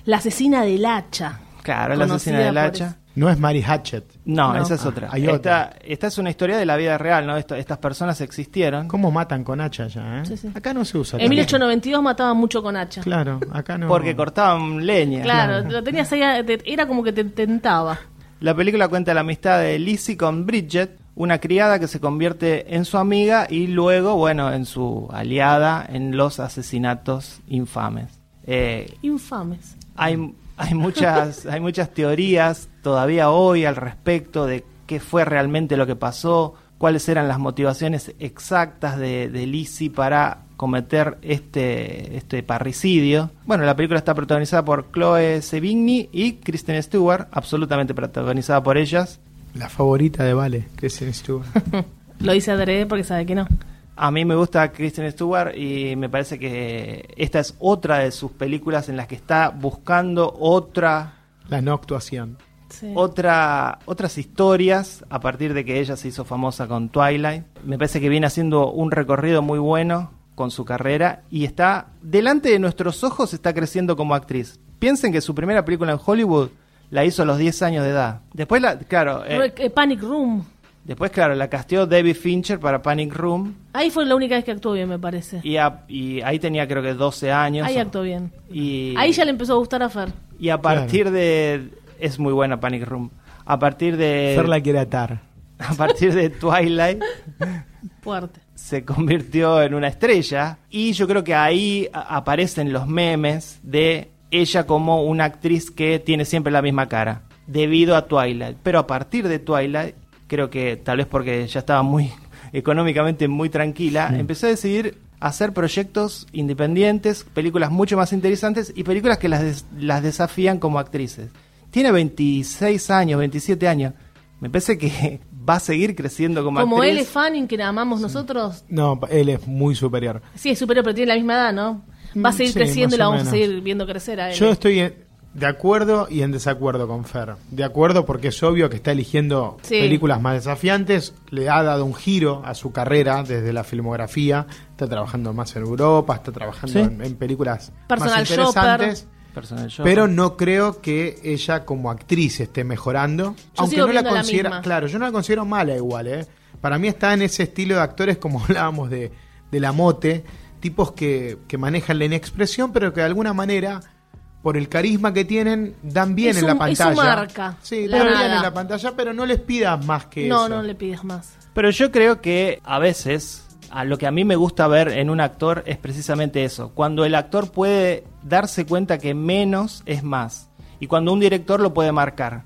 La asesina del hacha. Claro, la asesina del hacha. No es Mary Hatchet. No, No. esa es otra. hay esta, otra. esta es una historia de la vida real, ¿no? Esto- estas personas existieron. ¿Cómo matan con hacha ya? eh? Sí, sí. Acá no se usa. En tanto. 1892 mataban mucho con hacha. Claro, acá no. Porque cortaban leña. Claro, lo tenías ahí, era como que te tentaba. La película cuenta la amistad de Lizzie con Bridget, una criada que se convierte en su amiga y luego, bueno, en su aliada en los asesinatos infames. Eh, Infames. hay, hay, muchas, hay muchas teorías todavía hoy al respecto de qué fue realmente lo que pasó, cuáles eran las motivaciones exactas de, de Lizzie para cometer este, este parricidio. Bueno, la película está protagonizada por Chloe Sevigny y Kristen Stewart, absolutamente protagonizada por ellas. La favorita de Vale, Kristen Stewart. (laughs) Lo hice adrede porque sabe que no. A mí me gusta Kristen Stewart y me parece que esta es otra de sus películas en las que está buscando otra La no actuación. Sí. otra, otras historias a partir de que ella se hizo famosa con Twilight. Me parece que viene haciendo un recorrido muy bueno con su carrera y está delante de nuestros ojos está creciendo como actriz. Piensen que su primera película en Hollywood la hizo a los 10 años de edad. Después la, claro, eh, eh, Panic Room. Después claro, la casteó David Fincher para Panic Room Ahí fue la única vez que actuó bien, me parece. y, a- y ahí tenía creo que 12 años. Ahí actuó bien. Y, Ahí ya le empezó a gustar a Fer. y a partir de es muy buena Panic Room. A partir de Fer la quiere atar. (laughs) a partir de Twilight (laughs) Fuerte. se convirtió en una estrella y yo creo que ahí a- aparecen los memes de ella como una actriz que tiene siempre la misma cara debido a Twilight pero a partir de Twilight creo que tal vez porque ya estaba muy económicamente muy tranquila empezó a decidir hacer proyectos independientes películas mucho más interesantes y películas que las, des- las desafían como actrices tiene 26 años 27 años me parece que (laughs) va a seguir creciendo como, Como actriz él es Fanning, que la amamos nosotros. No, él es muy superior. Sí, es superior, pero tiene la misma edad, ¿no? Va a Mm, seguir sí, creciendo y la vamos a seguir viendo crecer a él. Yo estoy en- de acuerdo y en desacuerdo con Fer. De acuerdo porque es obvio que está eligiendo Sí. películas más desafiantes, le ha dado un giro a su carrera desde la filmografía, está trabajando más en Europa, está trabajando Sí. en, en películas Personal más interesantes. Personal shopper. Pero no creo que ella como actriz esté mejorando. aunque sigo no la considera, claro, yo no la considero mala igual, ¿eh? Para mí está en ese estilo de actores como (laughs) hablábamos de, de la mote, tipos que, que manejan la inexpresión, pero que de alguna manera, por el carisma que tienen, dan bien Es en la su- es su pantalla. marca, Sí, la dan bien en la pantalla, pero no les pidas más que no, eso. no le pides más. Pero yo creo que a veces a lo que a mí me gusta ver en un actor es precisamente eso, cuando el actor puede darse cuenta que menos es más y cuando un director lo puede marcar,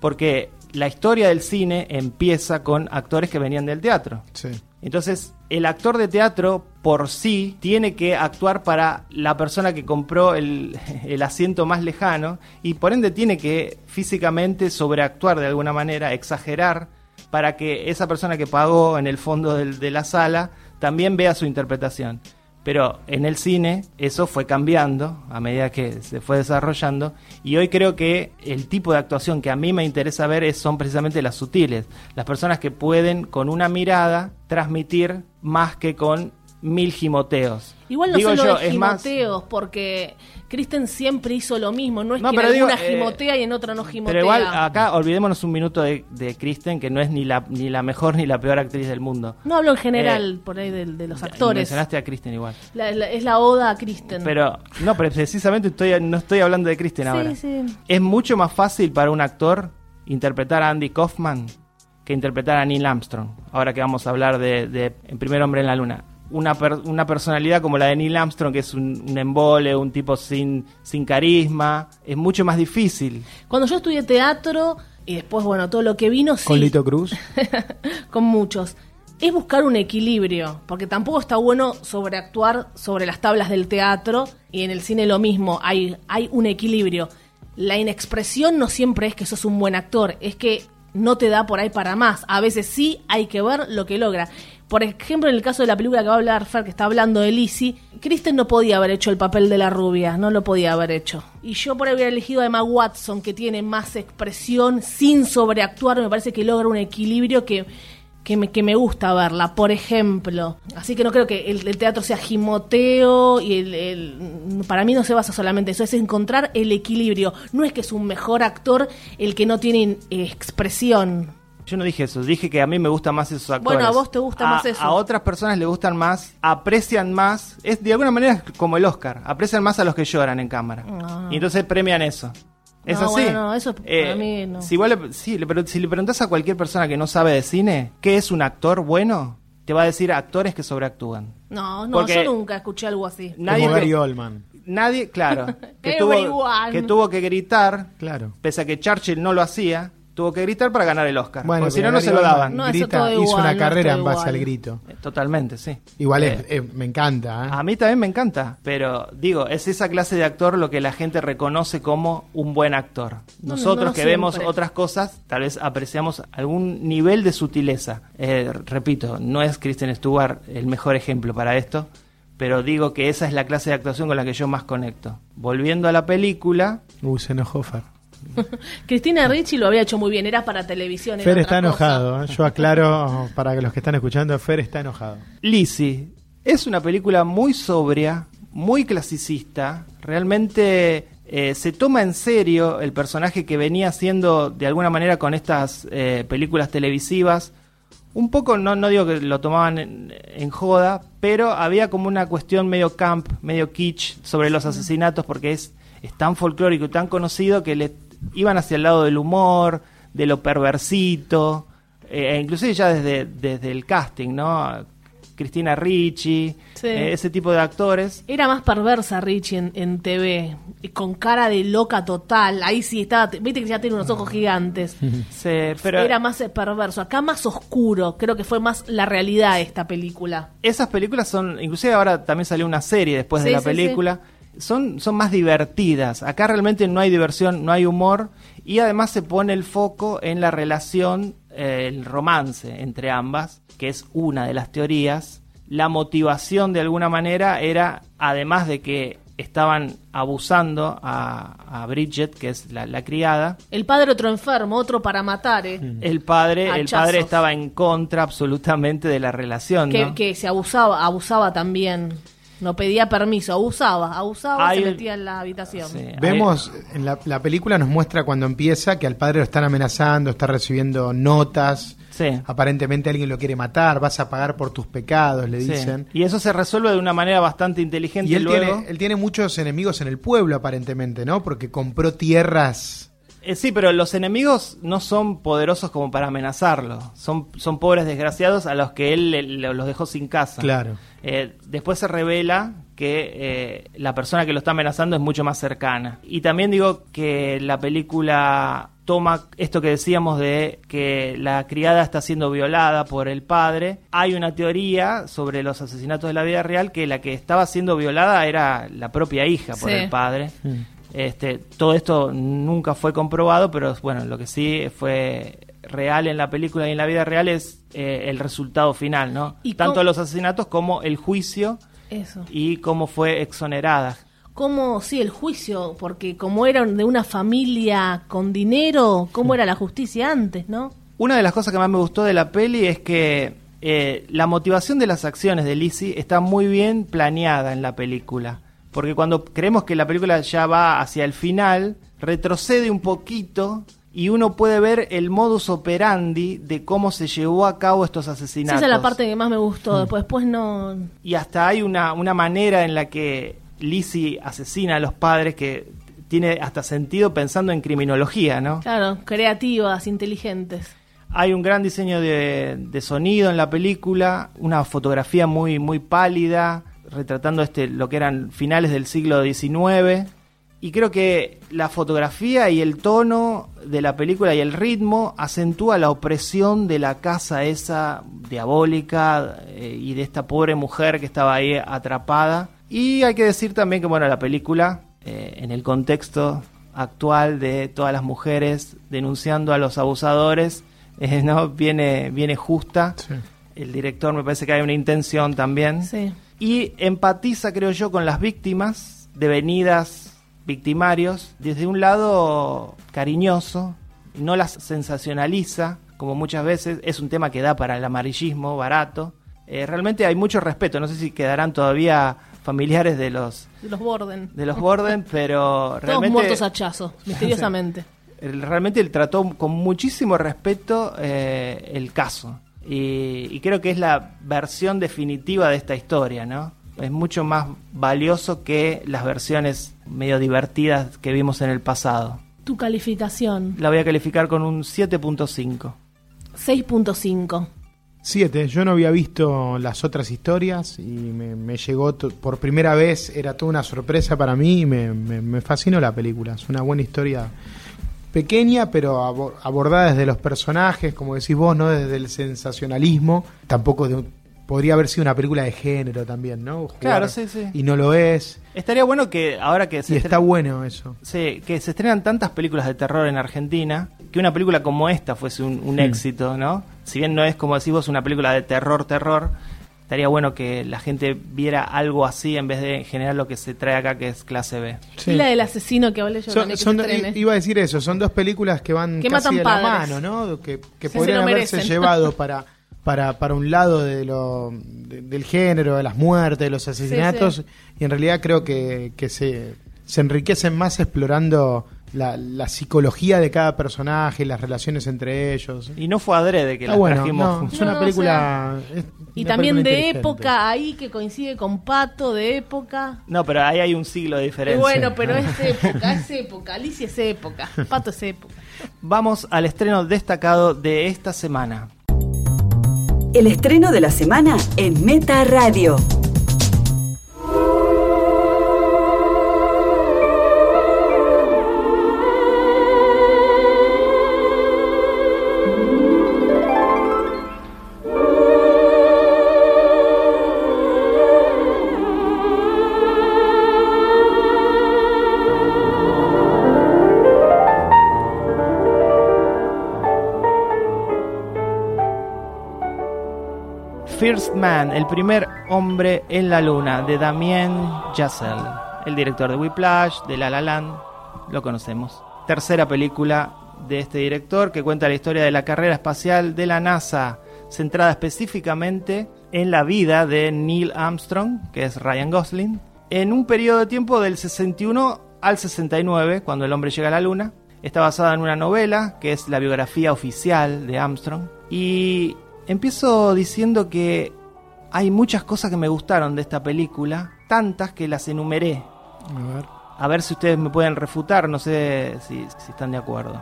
porque la historia del cine empieza con actores que venían del teatro. Sí. Entonces, el actor de teatro por sí tiene que actuar para la persona que compró (laughs) el, asiento más lejano y por ende tiene que físicamente sobreactuar de alguna manera, exagerar, para que esa persona que pagó en el fondo de la sala también vea su interpretación. Pero en el cine eso fue cambiando a medida que se fue desarrollando. Y hoy creo que el tipo de actuación que a mí me interesa ver es, son precisamente las sutiles, las personas que pueden con una mirada transmitir más que con mil gimoteos. Igual no Digo solo yo, de más- gimoteos, porque Kristen siempre hizo lo mismo. No es No, que en digo, alguna eh, gimotea y en otra no gimotea. Pero igual acá olvidémonos un minuto de, de Kristen, que no es ni la, ni la mejor ni la peor actriz del mundo. No hablo en general Eh, por ahí de, de los actores. Mencionaste a Kristen igual. La- la- es la oda a Kristen. Pero, no, pero precisamente estoy, no estoy hablando de Kristen Sí, ahora. sí. Es mucho más fácil para un actor interpretar a Andy Kaufman que interpretar a Neil Armstrong. Ahora que vamos a hablar de, de El primer hombre en la luna. Una, per- una personalidad como la de Neil Armstrong, que es un, un embole, un tipo sin, sin carisma, es mucho más difícil. Cuando yo estudié teatro y después, bueno, todo lo que vino, sí, Con Lito Cruz. (laughs) con muchos, es buscar un equilibrio, porque tampoco está bueno sobreactuar sobre las tablas del teatro y en el cine lo mismo, hay, hay un equilibrio. La inexpresión no siempre es que sos un buen actor, es que no te da por ahí para más. A veces sí hay que ver lo que logra. Por ejemplo, en el caso de la película que va a hablar Fer, que está hablando de Lizzie, Kristen no podía haber hecho el papel de la rubia, no lo podía haber hecho. Y yo por ahí hubiera elegido a Emma Watson, que tiene más expresión sin sobreactuar, me parece que logra un equilibrio que que me, que me gusta verla, por ejemplo. Así que no creo que el, teatro sea gimoteo y el, para mí no se basa solamente en eso, es encontrar el equilibrio. No es que es un mejor actor el que no tiene eh, expresión. Yo no dije eso, dije que a mí me gustan más esos actores. Bueno, a vos te gusta más eso. A otras personas le gustan más, aprecian más, es de alguna manera es como el Oscar, aprecian más a los que lloran en cámara. No. Y entonces premian eso. ¿Es No, así? bueno, no, eso para mí no. Si, vos le, sí, le- pero si le preguntas a cualquier persona que no sabe de cine, ¿qué es un actor bueno? Te va a decir actores que sobreactúan. No, no, Porque- yo nunca escuché algo así. Nadie, Como Gary que- Oldman. nadie, claro, (laughs) que tuvo, que tuvo que gritar, Claro. pese a que Churchill no lo hacía, tuvo que gritar para ganar el Oscar. Bueno, porque si no, no se lo daban. No, grita, hizo igual, una no, carrera en base igual. al grito. Eh, Totalmente, sí. Igual Eh, es- es- me encanta. ¿eh? A mí también me encanta, pero digo, es esa clase de actor lo que la gente reconoce como un buen actor. No, Nosotros no que siempre. vemos otras cosas, tal vez apreciamos algún nivel de sutileza. Eh, repito, no es Kristen Stewart el mejor ejemplo para esto, pero digo que esa es la clase de actuación con la que yo más conecto. Volviendo a la película, Uh, se enojó Fer. (laughs) Cristina Ricci lo había hecho muy bien, era para televisión. era Fer está enojado. ¿eh? Yo aclaro para que los que están escuchando, Fer está enojado. Lizzie es una película muy sobria, muy clasicista. Realmente eh, se toma en serio el personaje que venía haciendo de alguna manera con estas eh, películas televisivas. Un poco, no, no digo que lo tomaban en, en joda, pero había como una cuestión medio camp, medio kitsch sobre los asesinatos porque es, es tan folclórico y tan conocido que le iban hacia el lado del humor, de lo perversito, eh, e inclusive ya desde, desde el casting, ¿no? Cristina Ricci, Sí. eh, ese tipo de actores. Era más perversa Richie en, en TV, con cara de loca total. Ahí sí estaba, viste que ya tiene unos ojos gigantes. (laughs) Se- pero Era más eh, perverso, acá más oscuro. Creo que fue más la realidad esta película. esas películas son, inclusive ahora también salió una serie después de Sí, la sí, película, son, son más divertidas. Acá realmente no hay diversión, no hay humor y además se pone el foco en la relación, eh, el romance entre ambas, que es una de las teorías. La motivación de alguna manera era, además de que estaban abusando a, a Bridget, que es la, la criada, El padre otro enfermo, otro para matar, eh. el padre, el padre estaba en contra absolutamente de la relación. que, ¿no? que se abusaba, abusaba también. No pedía permiso, abusaba, abusaba, Hay se metía en la habitación. Sí. Vemos, en la, la película nos muestra cuando empieza que al padre lo están amenazando, está recibiendo notas, Sí. aparentemente alguien lo quiere matar, vas a pagar por tus pecados, le Sí. dicen. Y eso se resuelve de una manera bastante inteligente Y él luego. tiene, él tiene muchos enemigos en el pueblo, aparentemente, ¿no? Porque compró tierras. Eh, sí, pero los enemigos no son poderosos como para amenazarlo. Son, son pobres desgraciados a los que él le- le- los dejó sin casa. Claro. Eh, después se revela que eh, la persona que lo está amenazando es mucho más cercana. Y también digo que la película toma esto que decíamos de que la criada está siendo violada por el padre. Hay una teoría sobre los asesinatos de la vida real que la que estaba siendo violada era la propia hija por Sí. el padre. Este, todo esto nunca fue comprobado, pero bueno, lo que sí fue real en la película y en la vida real es eh, el resultado final, ¿no? ¿Y Tanto los asesinatos como el juicio Eso. y cómo fue exonerada. ¿Cómo, sí, el juicio? Porque como eran de una familia con dinero, ¿cómo era la justicia antes, no? Una de las cosas que más me gustó de la peli es que eh, la motivación de las acciones de Lizzie está muy bien planeada en la película. Porque cuando creemos que la película ya va hacia el final, retrocede un poquito y uno puede ver el modus operandi de cómo se llevó a cabo estos Sí, asesinatos. esa es la parte que más me gustó. Después, después no. Y hasta hay una, una manera en la que Lizzie asesina a los padres que tiene hasta sentido pensando en criminología, ¿no? Claro, creativas, inteligentes. Hay un gran diseño de, de sonido en la película, una fotografía muy, muy pálida, retratando este, lo que eran finales del siglo XIX. Y creo que la fotografía y el tono de la película y el ritmo acentúa la opresión de la casa esa diabólica eh, y de esta pobre mujer que estaba ahí atrapada. Y hay que decir también que bueno, la película, eh, en el contexto actual de todas las mujeres denunciando a los abusadores, (laughs) eh, no viene, viene justa. Sí. El director me parece que hay una intención también. Sí. Y empatiza, creo yo, con las víctimas, devenidas victimarios, desde un lado cariñoso, no las sensacionaliza, como muchas veces, es un tema que da para el amarillismo barato. Eh, realmente hay mucho respeto, no sé si quedarán todavía familiares de los De los Borden. de los Borden, (laughs) pero Todos realmente muertos a chazo, (laughs) misteriosamente. realmente él trató con muchísimo respeto eh, el caso. Y, y creo que es la versión definitiva de esta historia, ¿no? Es mucho más valioso que las versiones medio divertidas que vimos en el pasado. Tu calificación, La voy a calificar con un 7.5. 6.5. Siete, yo no había visto las otras historias y me, me llegó por primera vez, era toda una sorpresa para mí y me, me- me fascinó la película. Es una buena historia pequeña, pero abo- abordada desde los personajes, como decís vos, no desde el sensacionalismo. Tampoco de un- podría haber sido una película de género también, ¿no? Jugar- Claro, sí, sí. Y no lo es. Estaría bueno que ahora que se Y está bueno eso. Sí, que se estrenan tantas películas de terror en Argentina, que una película como esta fuese un, un Hmm. éxito, ¿no? Si bien no es como decís vos una película de terror, terror, estaría bueno que la gente viera algo así en vez de en general lo que se trae acá que es clase B. Sí. Y la del asesino que hablé yo Son- que son- iba a decir eso, son dos películas que van Que casi matan de la mano, ¿no? Que, que Sí, podrían haberse llevado (laughs) para, para, para un lado de lo, de- del género, de las muertes, de los asesinatos, sí. y en realidad creo que, que se, se enriquecen más explorando la, la psicología de cada personaje, las relaciones entre ellos. Y no fue adrede que Está la bueno, trajimos. no, es No, una o película... es Y también película de época ahí que coincide con Pato, de época. No, pero ahí hay un siglo de Y diferencia. bueno, pero es época, es época. Alicia es época. Pato es época. Vamos al estreno destacado de esta semana. El estreno de la semana en Meta Radio. First Man, el primer hombre en la luna, de Damien Chazelle, el director de Whiplash, de La La Land, lo conocemos. Tercera película de este director que cuenta la historia de la carrera espacial de la NASA, centrada específicamente en la vida de Neil Armstrong, que es Ryan Gosling, en un periodo de tiempo del 61 al 69, cuando el hombre llega a la luna. Está basada en una novela, que es la biografía oficial de Armstrong. Y empiezo diciendo que hay muchas cosas que me gustaron de esta película, tantas que las enumeré. A ver. A ver si ustedes me pueden refutar, no sé si, si están de acuerdo.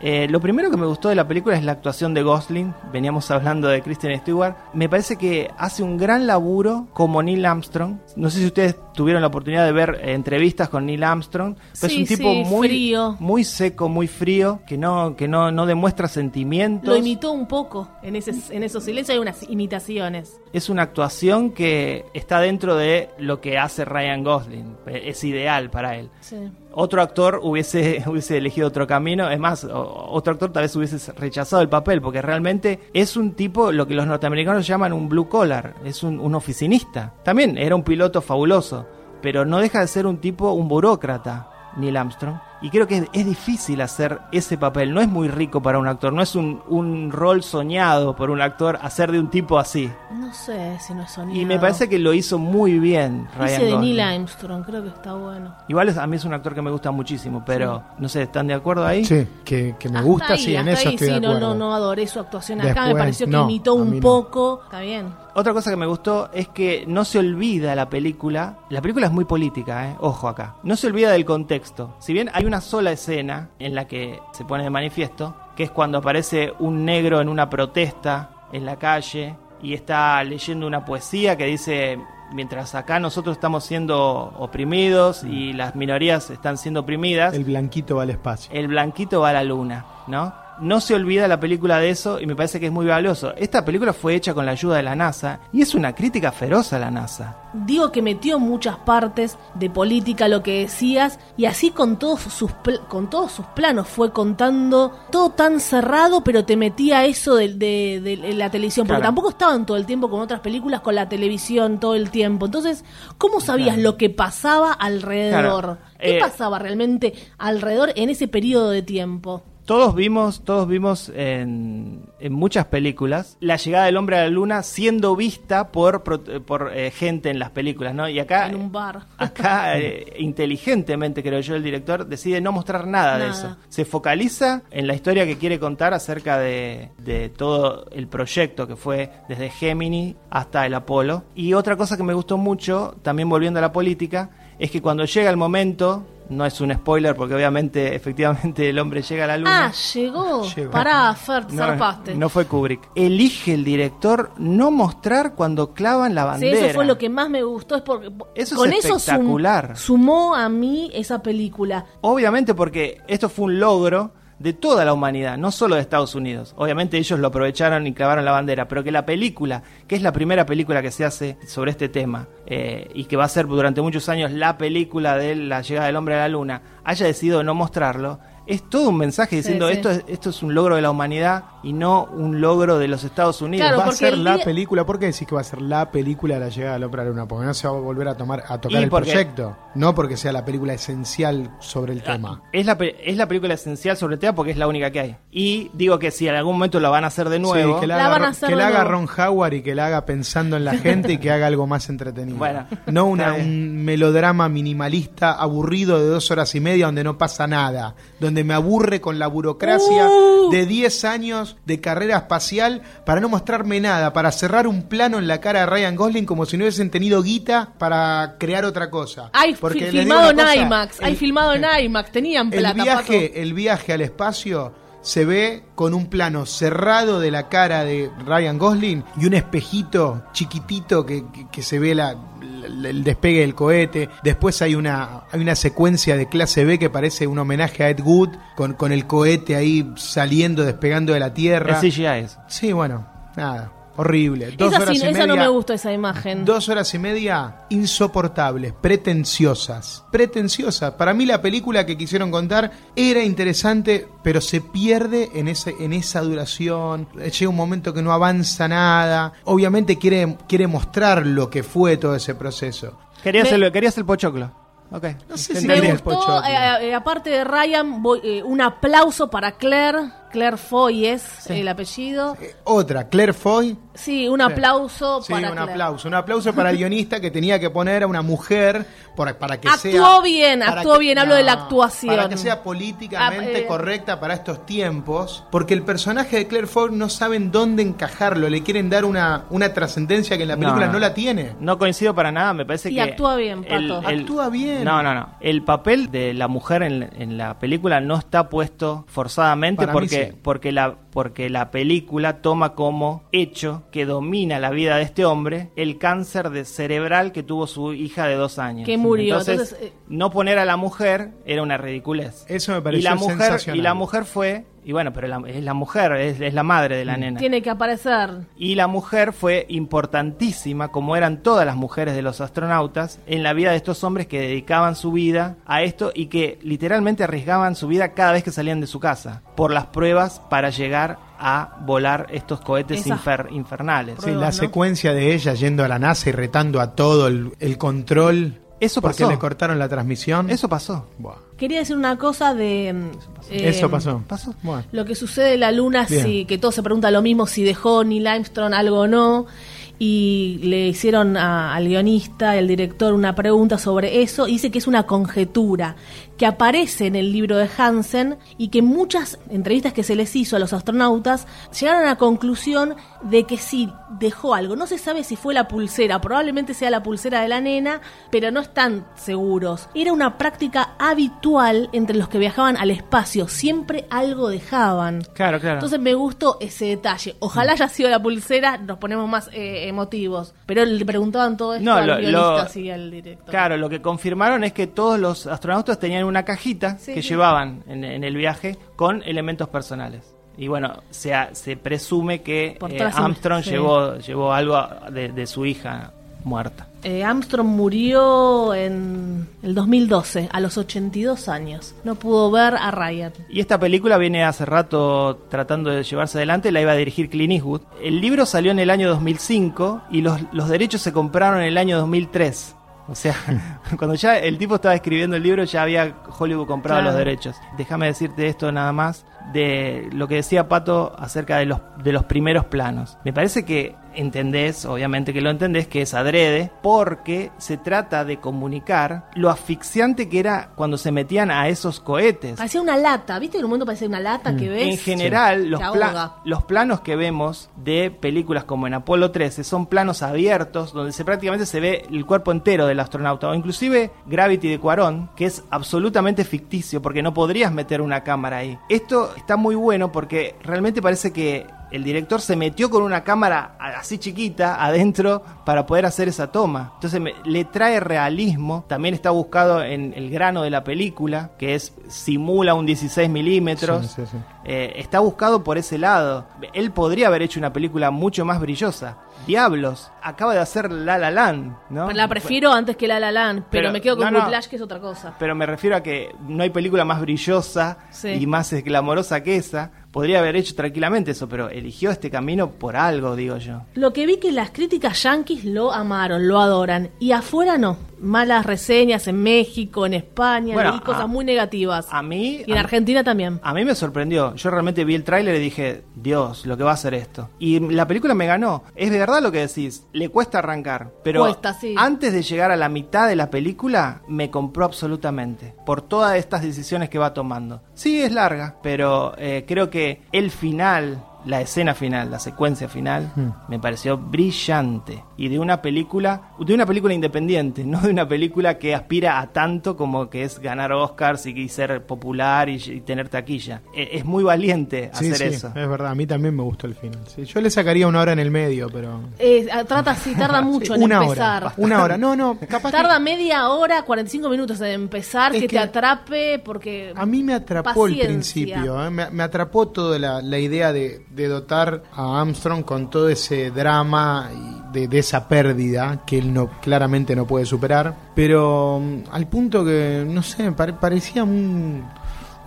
Eh, lo primero que me gustó de la película es la actuación de Gosling. Veníamos hablando de Kristen Stewart. Me parece que hace un gran laburo como Neil Armstrong. No sé si ustedes tuvieron la oportunidad de ver eh, entrevistas con Neil Armstrong. Pero Sí, es un tipo sí, muy frío. muy seco, muy frío, que no que no, no demuestra sentimientos. Lo imitó un poco en, ese, en esos silencios. Hay unas imitaciones. es una actuación que está dentro de lo que hace Ryan Gosling. Es ideal para él. Sí. Otro actor hubiese, (laughs) hubiese elegido otro camino. Es más, otro actor tal vez hubiese rechazado el papel, porque realmente es un tipo, lo que los norteamericanos llaman un blue collar, es un, un oficinista. También era un piloto fabuloso, pero no deja de ser un tipo, un burócrata, Neil Armstrong. Y creo que es, es difícil hacer ese papel. No es muy rico para un actor, no es un, un rol soñado por un actor hacer de un tipo así. No sé si no es soñado. Y me parece que lo hizo muy bien Ryan Dice de Gosling. Neil Armstrong, creo que está bueno. Igual es- a mí es un actor que me gusta muchísimo, pero no sé, ¿están de acuerdo ahí? Sí, que, que me Hasta gusta, ahí, sí, en eso ahí, estoy sí, de no, acuerdo. no, no adoré su actuación acá. Después, me pareció que no, imitó un no. poco. Está bien. Otra cosa que me gustó es que no se olvida la película. La película es muy política, ¿eh? ojo acá. No se olvida del contexto. Si bien hay una sola escena en la que se pone de manifiesto, que es cuando aparece un negro en una protesta en la calle y está leyendo una poesía que dice, mientras acá nosotros estamos siendo oprimidos y las minorías están siendo oprimidas, El blanquito va al espacio. el blanquito va a la luna, ¿no? No se olvida la película de eso y me parece que es muy valioso. Esta película fue hecha con la ayuda de la NASA y es una crítica feroz a la NASA. Digo que metió muchas partes de política, lo que decías, y así con todos sus con todos sus planos fue contando todo tan cerrado, pero te metía eso de, de- de la televisión, porque Claro. tampoco estaban todo el tiempo con otras películas con la televisión todo el tiempo. Entonces, ¿cómo sabías lo que pasaba alrededor? Claro. ¿Qué Eh, pasaba realmente alrededor en ese periodo de tiempo? Todos vimos, todos vimos en, en muchas películas la llegada del hombre a la luna siendo vista por, por eh, gente en las películas, ¿no? Y acá, En un bar. (laughs) acá eh, inteligentemente, creo yo, el director decide no mostrar nada, de eso. Se focaliza en la historia que quiere contar acerca de, de todo el proyecto que fue desde Gemini hasta el Apolo. Y otra cosa que me gustó mucho, también volviendo a la política, es que cuando llega el momento, no es un spoiler porque obviamente, (laughs) efectivamente, el hombre llega a la luna. Ah, llegó. (laughs) Llegó. Pará, Fer, No, zarpaste. no fue Kubrick. Elige el director no mostrar cuando clavan la Sí, bandera. eso fue lo que más me gustó. Es porque Eso es con eso sum- espectacular. sumó a mí esa película. Obviamente porque esto fue un logro de toda la humanidad, no solo de Estados Unidos. Obviamente ellos lo aprovecharon y clavaron la bandera, pero que la película, que es la primera película que se hace sobre este tema, eh, y que va a ser durante muchos años la película de la llegada del hombre a la luna, haya decidido no mostrarlo, es todo un mensaje diciendo sí. Esto, es, esto es un logro de la humanidad y no un logro de los Estados Unidos. Claro, va a ser la día- película. ¿Por qué decís que va a ser la película de la llegada del hombre a la luna? Porque no se va a volver a tomar a tocar el porque- proyecto. No porque sea la película esencial sobre el tema. Es la, es la película esencial sobre el tema porque es la única que hay. Y digo que si en algún momento la van a hacer de nuevo. Sí, que la, La haga, van a Ron- hacer que la haga. Ron Howard y que la haga pensando en la gente y que haga algo más entretenido. Bueno, no una- un melodrama minimalista aburrido de dos horas y media donde no pasa nada, donde me aburre con la burocracia Uh. de 10 años de carrera espacial para no mostrarme nada, para cerrar un plano en la cara de Ryan Gosling como si no hubiesen tenido guita para crear otra cosa. Hay Porque fi- filmado en IMAX. Hay el- filmado en (laughs) IMAX. Tenían el plata, viaje, el viaje al espacio se ve con un plano cerrado de la cara de Ryan Gosling y un espejito chiquitito que, que- que se ve la- la- el despegue del cohete. Después hay una, hay una secuencia de clase B que parece un homenaje a Ed Wood con, con el cohete ahí saliendo, despegando de la Tierra. Es CGI eso. Sí, bueno, nada. Horrible. Dos Esa, horas sí, y esa no media- me gustó, esa imagen. Dos horas y media insoportables, pretenciosas. Pretenciosas. Para mí la película que quisieron contar era interesante, pero se pierde en, ese, en esa duración. Llega un momento que no avanza nada. Obviamente quiere, quiere mostrar lo que fue todo ese proceso. Querías, Me- el, querías el pochoclo. Ok. No sé si Me el eh, eh, aparte de Ryan, voy- eh, un aplauso para Claire. Claire Foy es Sí. el apellido. Eh, Otra, Claire Foy. Sí, un aplauso Sí, para un Claire. aplauso. Un aplauso para el guionista que tenía que poner a una mujer por- para que Actuó sea. bien, para actuó que- bien, hablo de la actuación. Para que sea políticamente Ah, eh. correcta para estos tiempos. Porque el personaje de Claire Foy no saben dónde encajarlo. Le quieren dar una, una trascendencia que en la película no, no. la tiene. No coincido para nada, me parece Y que... actúa bien, Pato. Actúa bien. No, no, no. El papel de la mujer en, en la película no está puesto forzadamente Para porque, porque, la, porque la película toma como hecho que domina la vida de este hombre el cáncer de cerebral que tuvo su hija de dos años. Que murió, Entonces, entonces, eh, no poner a la mujer era una ridiculez. Eso me y pareció la mujer sensacional. Y la mujer fue... Y bueno, pero la- es la mujer, es, es la madre Mm. de la nena. Tiene que aparecer. Y la mujer fue importantísima, como eran todas las mujeres de los astronautas, en la vida de estos hombres que dedicaban su vida a esto y que literalmente arriesgaban su vida cada vez que salían de su casa, por las pruebas para llegar a volar estos cohetes infer- infernales. Sí, la secuencia de ella yendo a la NASA y retando a todo el, el control. Eso porque pasó. le cortaron la transmisión. Eso pasó. Buah. Quería decir una cosa de... eh, Eso pasó. pasó. Bueno. Lo que sucede en la luna, si, que todo se pregunta lo mismo, si dejó Neil Armstrong algo o no. Y le hicieron a- al guionista, el director, una pregunta sobre eso. Y dice que es una conjetura que aparece en el libro de Hansen y que muchas entrevistas que se les hizo a los astronautas llegaron a la conclusión de que sí dejó algo. No se sabe si fue la pulsera, probablemente sea la pulsera de la nena, pero no están seguros. Era una práctica habitual entre los que viajaban al espacio, siempre algo dejaban. Claro, claro. Entonces me gustó ese detalle. Ojalá haya sido la pulsera, nos ponemos más eh, emotivos. Pero le preguntaban todo esto No, al lo- guionista lo- y al director. Claro, lo que confirmaron es que todos los astronautas tenían una cajita Sí, que sí. llevaban en, en el viaje con elementos personales. Y bueno, se, se presume que eh, Armstrong sí. llevó, llevó algo de, de su hija muerta. Eh, Armstrong murió en el 2012, a los 82 años. No pudo ver a Ryan. Y esta película viene hace rato tratando de llevarse adelante, la iba a dirigir Clint Eastwood. El libro salió en el año 2005 y los, los derechos se compraron en el año 2003. O sea, (laughs) cuando ya el tipo estaba escribiendo el libro ya había Hollywood comprado Claro. los derechos. Déjame decirte esto nada más de lo que decía Pato acerca de los, de los primeros planos. Me parece que entendés, obviamente que lo entendés, que es adrede, porque se trata de comunicar lo asfixiante que era cuando se metían a esos cohetes. Parecía una lata, ¿viste? En un momento parecía una lata que ves. En general, los, pla- los planos que vemos de películas como en Apolo 13 son planos abiertos donde se prácticamente se ve el cuerpo entero del astronauta o inclusive Gravity de Cuarón, que es absolutamente ficticio porque no podrías meter una cámara ahí. Esto está muy bueno porque realmente parece que el director se metió con una cámara así chiquita adentro para poder hacer esa toma. Entonces me- le trae realismo. También está buscado en el grano de la película, que es simula un 16 milímetros. Sí, sí, sí. Eh, está buscado por ese lado. Él podría haber hecho una película mucho más brillosa. Diablos, acaba de hacer La La Land, ¿no? La prefiero antes que La La Land, pero, Pero- me quedo con no, que es otra cosa. Pero me refiero a que no hay película más brillosa Sí. y más glamorosa que esa. Podría haber hecho tranquilamente eso, pero eligió este camino por algo, digo yo. Lo que vi que las críticas yanquis lo amaron, lo adoran. Y afuera no. Malas reseñas en México, en España, Bueno, leí cosas a- muy negativas. A mí, y en a- Argentina también. A mí me sorprendió. Yo realmente vi el tráiler y dije, Dios, lo que va a hacer esto. Y la película me ganó. Es de verdad lo que decís. Le cuesta arrancar. Pero Cuesta, sí. antes de llegar a la mitad de la película, me compró absolutamente. Por todas estas decisiones que va tomando. Sí, es larga, pero eh, creo que el final... La escena final, la secuencia final, me pareció brillante. Y de una película, de una película independiente, (laughs) no de una película que aspira a tanto como que es ganar Oscars y, y ser popular y, y tener taquilla. E- Es muy valiente Sí, hacer sí, eso. es verdad, a mí también me gustó el final. Sí, yo le sacaría una hora en el medio, pero... Eh, trata así, tarda mucho en una empezar. hora, una hora. No, no, capaz que- Tarda media hora, 45 minutos en empezar, Es que, que te atrape, porque... A mí me atrapó el principio, ¿eh? me, me atrapó toda la, la idea de, de dotar a Armstrong con todo ese drama y de, de esa pérdida que él no claramente no puede superar, pero mm, al punto que, no sé, pare- parecía un,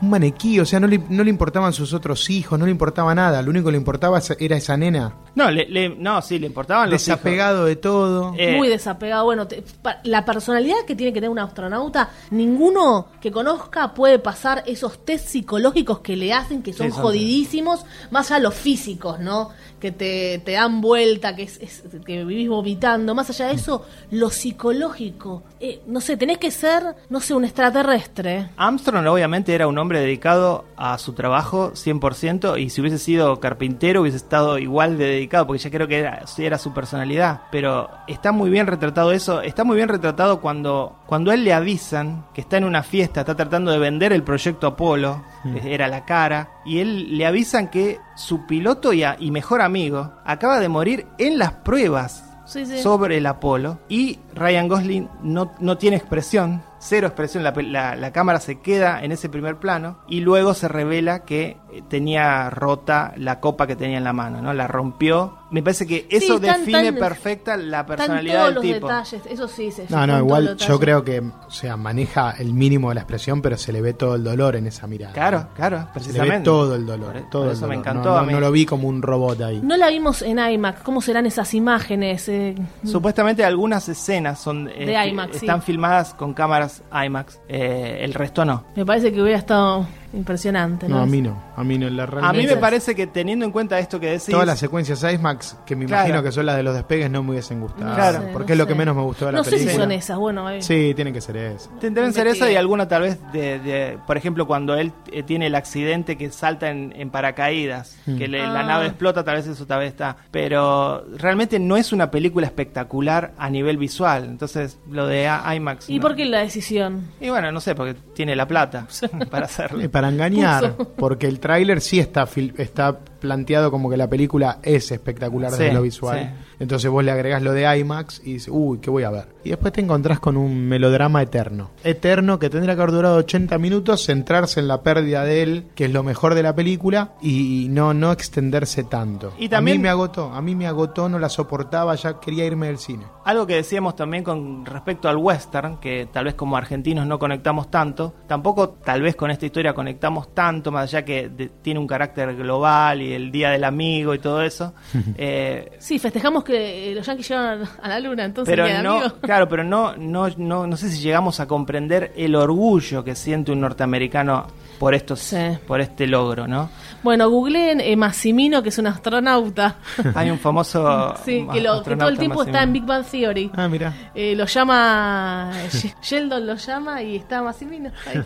un maniquí, o sea, no le, no le importaban sus otros hijos, no le importaba nada, lo único que le importaba era esa nena, No, le, le- no, sí, le importaban los hijos. desapegado de todo. Eh, Muy desapegado. Bueno, te- pa- la personalidad que tiene que tener un astronauta, ninguno que conozca puede pasar esos test psicológicos que le hacen, que son Sí, jodidísimos, más allá de los físicos, ¿no? Que te, te dan vuelta, que, es, es- que vivís vomitando. Más allá de eso, lo psicológico. Eh, no sé, tenés que ser, no sé, un extraterrestre. Armstrong obviamente era un hombre dedicado a su trabajo 100% y si hubiese sido carpintero hubiese estado igual de dedicado porque ya creo que era, era su personalidad. Pero está muy bien retratado eso, está muy bien retratado cuando, cuando a él le avisan que está en una fiesta, está tratando de vender el proyecto Apolo, que era la cara, y él le avisan que su piloto y, a- y mejor amigo acaba de morir en las pruebas Sí, sí. sobre el Apolo y Ryan Gosling no, no tiene expresión, cero expresión, la, la- la cámara se queda en ese primer plano y luego se revela que eh, tenía rota la copa que tenía en la mano, ¿no? La rompió. Me parece que eso están define tan- perfecta la Están personalidad todos del los tipo. detalles, eso sí. Se No, no, igual yo creo que, o sea, maneja el mínimo de la expresión, pero se le ve todo el dolor en esa mirada. Claro, claro, Se le precisamente. ve todo el dolor. Por- todo por el eso me dolor. encantó No, a no- mí. no lo vi como un robot ahí. No la vimos en IMAX. ¿Cómo serán esas imágenes? Eh, Supuestamente algunas escenas son eh, De que IMAX, sí. están filmadas con cámaras IMAX, eh, el resto no. me parece que hubiera estado impresionante. ¿no? No, a mí no. A mí no. La, A mí me parece que teniendo en cuenta esto que decís, Todas las secuencias IMAX, que me Claro. imagino que son las de los despegues, no me hubiesen gustado. Claro. No sé, porque no es lo sé. que menos me gustó de la No sé película. si son esas. Bueno, eh, Sí, tienen que ser eso. Te- Deben ser Investigué. esa y alguna tal vez de, de- por ejemplo, cuando él eh, tiene el accidente que salta en, en paracaídas, que le- la Ah. nave explota, tal vez eso tal vez está. Pero realmente no es una película espectacular a nivel visual. Entonces, lo de A- IMAX. ¿Y no. por qué la decisión? Y bueno, no sé, porque tiene la plata (laughs) para hacerlo. Para engañar, Puso. porque el tráiler sí está está planteado como que la película es espectacular Sí, desde lo visual. sí. Entonces vos le agregás lo de IMAX y dices, uy, ¿qué voy a ver? Y después te encontrás con un melodrama eterno. Eterno que tendría que haber durado 80 minutos, centrarse en la pérdida de él, que es lo mejor de la película, y no, no extenderse tanto. Y también- A mí me agotó, a mí me agotó, no la soportaba, ya quería irme del cine. Algo que decíamos también con respecto al western, que tal vez como argentinos no conectamos tanto, tampoco tal vez con esta historia conectamos tanto, más allá que de- tiene un carácter global y y el Día del Amigo y todo eso. (laughs) Eh, Sí, festejamos que eh, los yankees llegaron a la luna, entonces pero bien, no, amigo. (laughs) claro, pero no, no, no, no sé si llegamos a comprender el orgullo que siente un norteamericano por estos, Sí. por este logro, ¿no? Bueno, googleen eh, Massimino, que es un astronauta. (laughs) Hay un famoso sí, que, lo, que todo el tiempo está en. Big Bang Theory. Ah, mira. Eh, lo llama. She- Sheldon lo llama y está Massimino. ahí.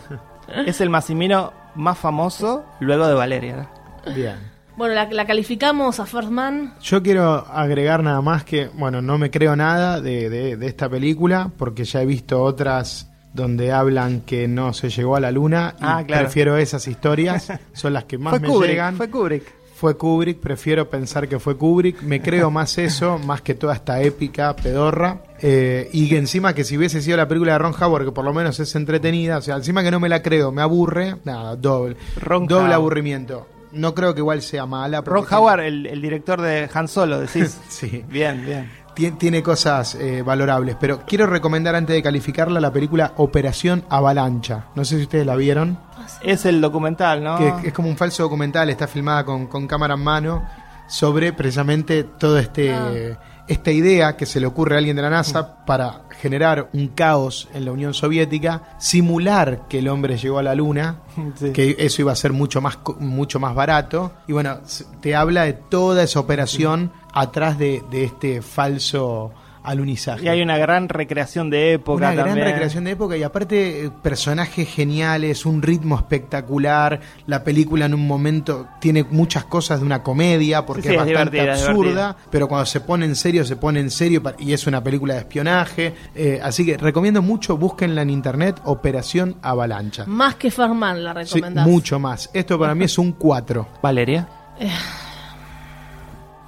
Es el Massimino más famoso luego de Valeria. ¿no? Bien. Bueno, la, la calificamos a First Man. Yo quiero agregar nada más que, bueno, no me creo nada de, de- de esta película porque ya he visto otras donde hablan que no se llegó a la luna y Ah, claro. prefiero esas historias, (laughs) son las que más Fue me Kubrick, llegan. fue Kubrick. Fue Kubrick, prefiero pensar que fue Kubrick, me creo (laughs) más eso, más que toda esta épica pedorra. Eh, y que encima que si hubiese sido la película de Ron Howard, que por lo menos es entretenida, o sea, encima que no me la creo, me aburre, nada, doble, Ron doble Howard. aburrimiento. No creo que igual sea mala. Ron Howard, el, el director de Han Solo, decís. (laughs) Sí. Bien, bien. Tiene, tiene cosas eh, valorables, pero quiero recomendar antes de calificarla la película Operación Avalancha. No sé si ustedes la vieron, Es el documental, ¿no? que es como un falso documental, está filmada con, con cámara en mano, sobre precisamente todo este Ah. Esta idea que se le ocurre a alguien de la NASA para generar un caos en la Unión Soviética, simular que el hombre llegó a la Luna, (laughs) Sí. que eso iba a ser mucho más mucho más barato y bueno, te habla de toda esa operación atrás de, de este falso alunizaje. Y hay una gran recreación de época Una gran también. recreación de época y aparte eh, personajes geniales, un ritmo espectacular. La película en un momento tiene muchas cosas de una comedia porque Sí, sí, es es bastante es absurda, pero cuando se pone en serio, se pone en serio y es una película de espionaje. Eh, así que recomiendo mucho, búsquenla en internet, Operación Avalancha. Más que First Man la Sí, recomendás. mucho más. Esto para mí es un 4. Valeria.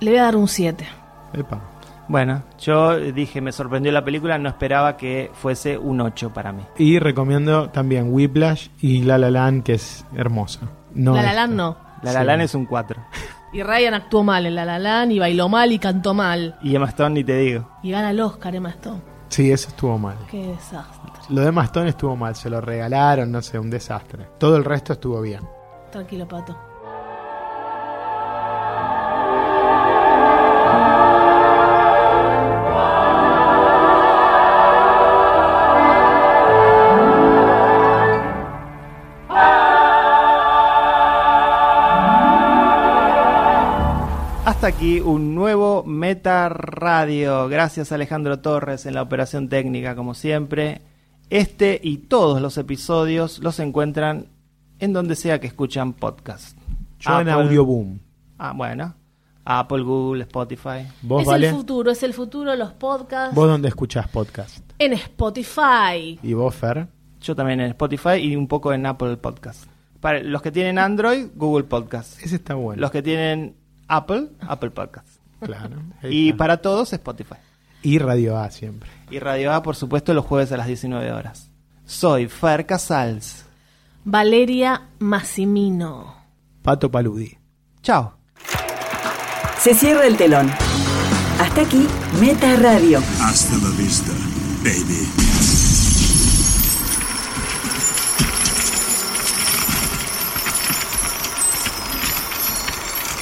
Le voy a dar un 7. Epa. Bueno, yo dije, me sorprendió la película, no esperaba que fuese un 8 para mí. Y recomiendo también Whiplash y La La Land, que es hermosa. No la La esta. Land no. La Sí. La Land es un 4. Y Ryan actuó mal en La La Land y bailó mal y cantó mal. Y Emma Stone ni te digo. Y gana el Oscar Emma Stone. Sí, eso estuvo mal. Qué desastre. Lo de Mastón estuvo mal, se lo regalaron, no sé, un desastre. Todo el resto estuvo bien. Tranquilo, Pato. Hasta aquí un nuevo Meta Radio. Gracias Alejandro Torres en la operación técnica, como siempre. Este y todos los episodios los encuentran en donde sea que escuchan podcast. Yo en Apple- Audioboom. Ah, bueno. Apple, Google, Spotify. ¿Vos, es Vale? el futuro, es el futuro, los podcasts. ¿Vos dónde escuchás podcast? En Spotify. ¿Y vos, Fer? Yo también en Spotify y un poco en Apple Podcast. Para los que tienen Android, Google Podcast. Ese está bueno. Los que tienen Apple, Apple Podcast. Claro. Y para todos, Spotify. Y Radio A siempre. Y Radio A, por supuesto, los jueves a las 19 horas. Soy Fer Casals. Valeria Massimino. Pato Paludi. Chao. Se cierra el telón. Hasta aquí, Meta Radio. Hasta la vista, baby.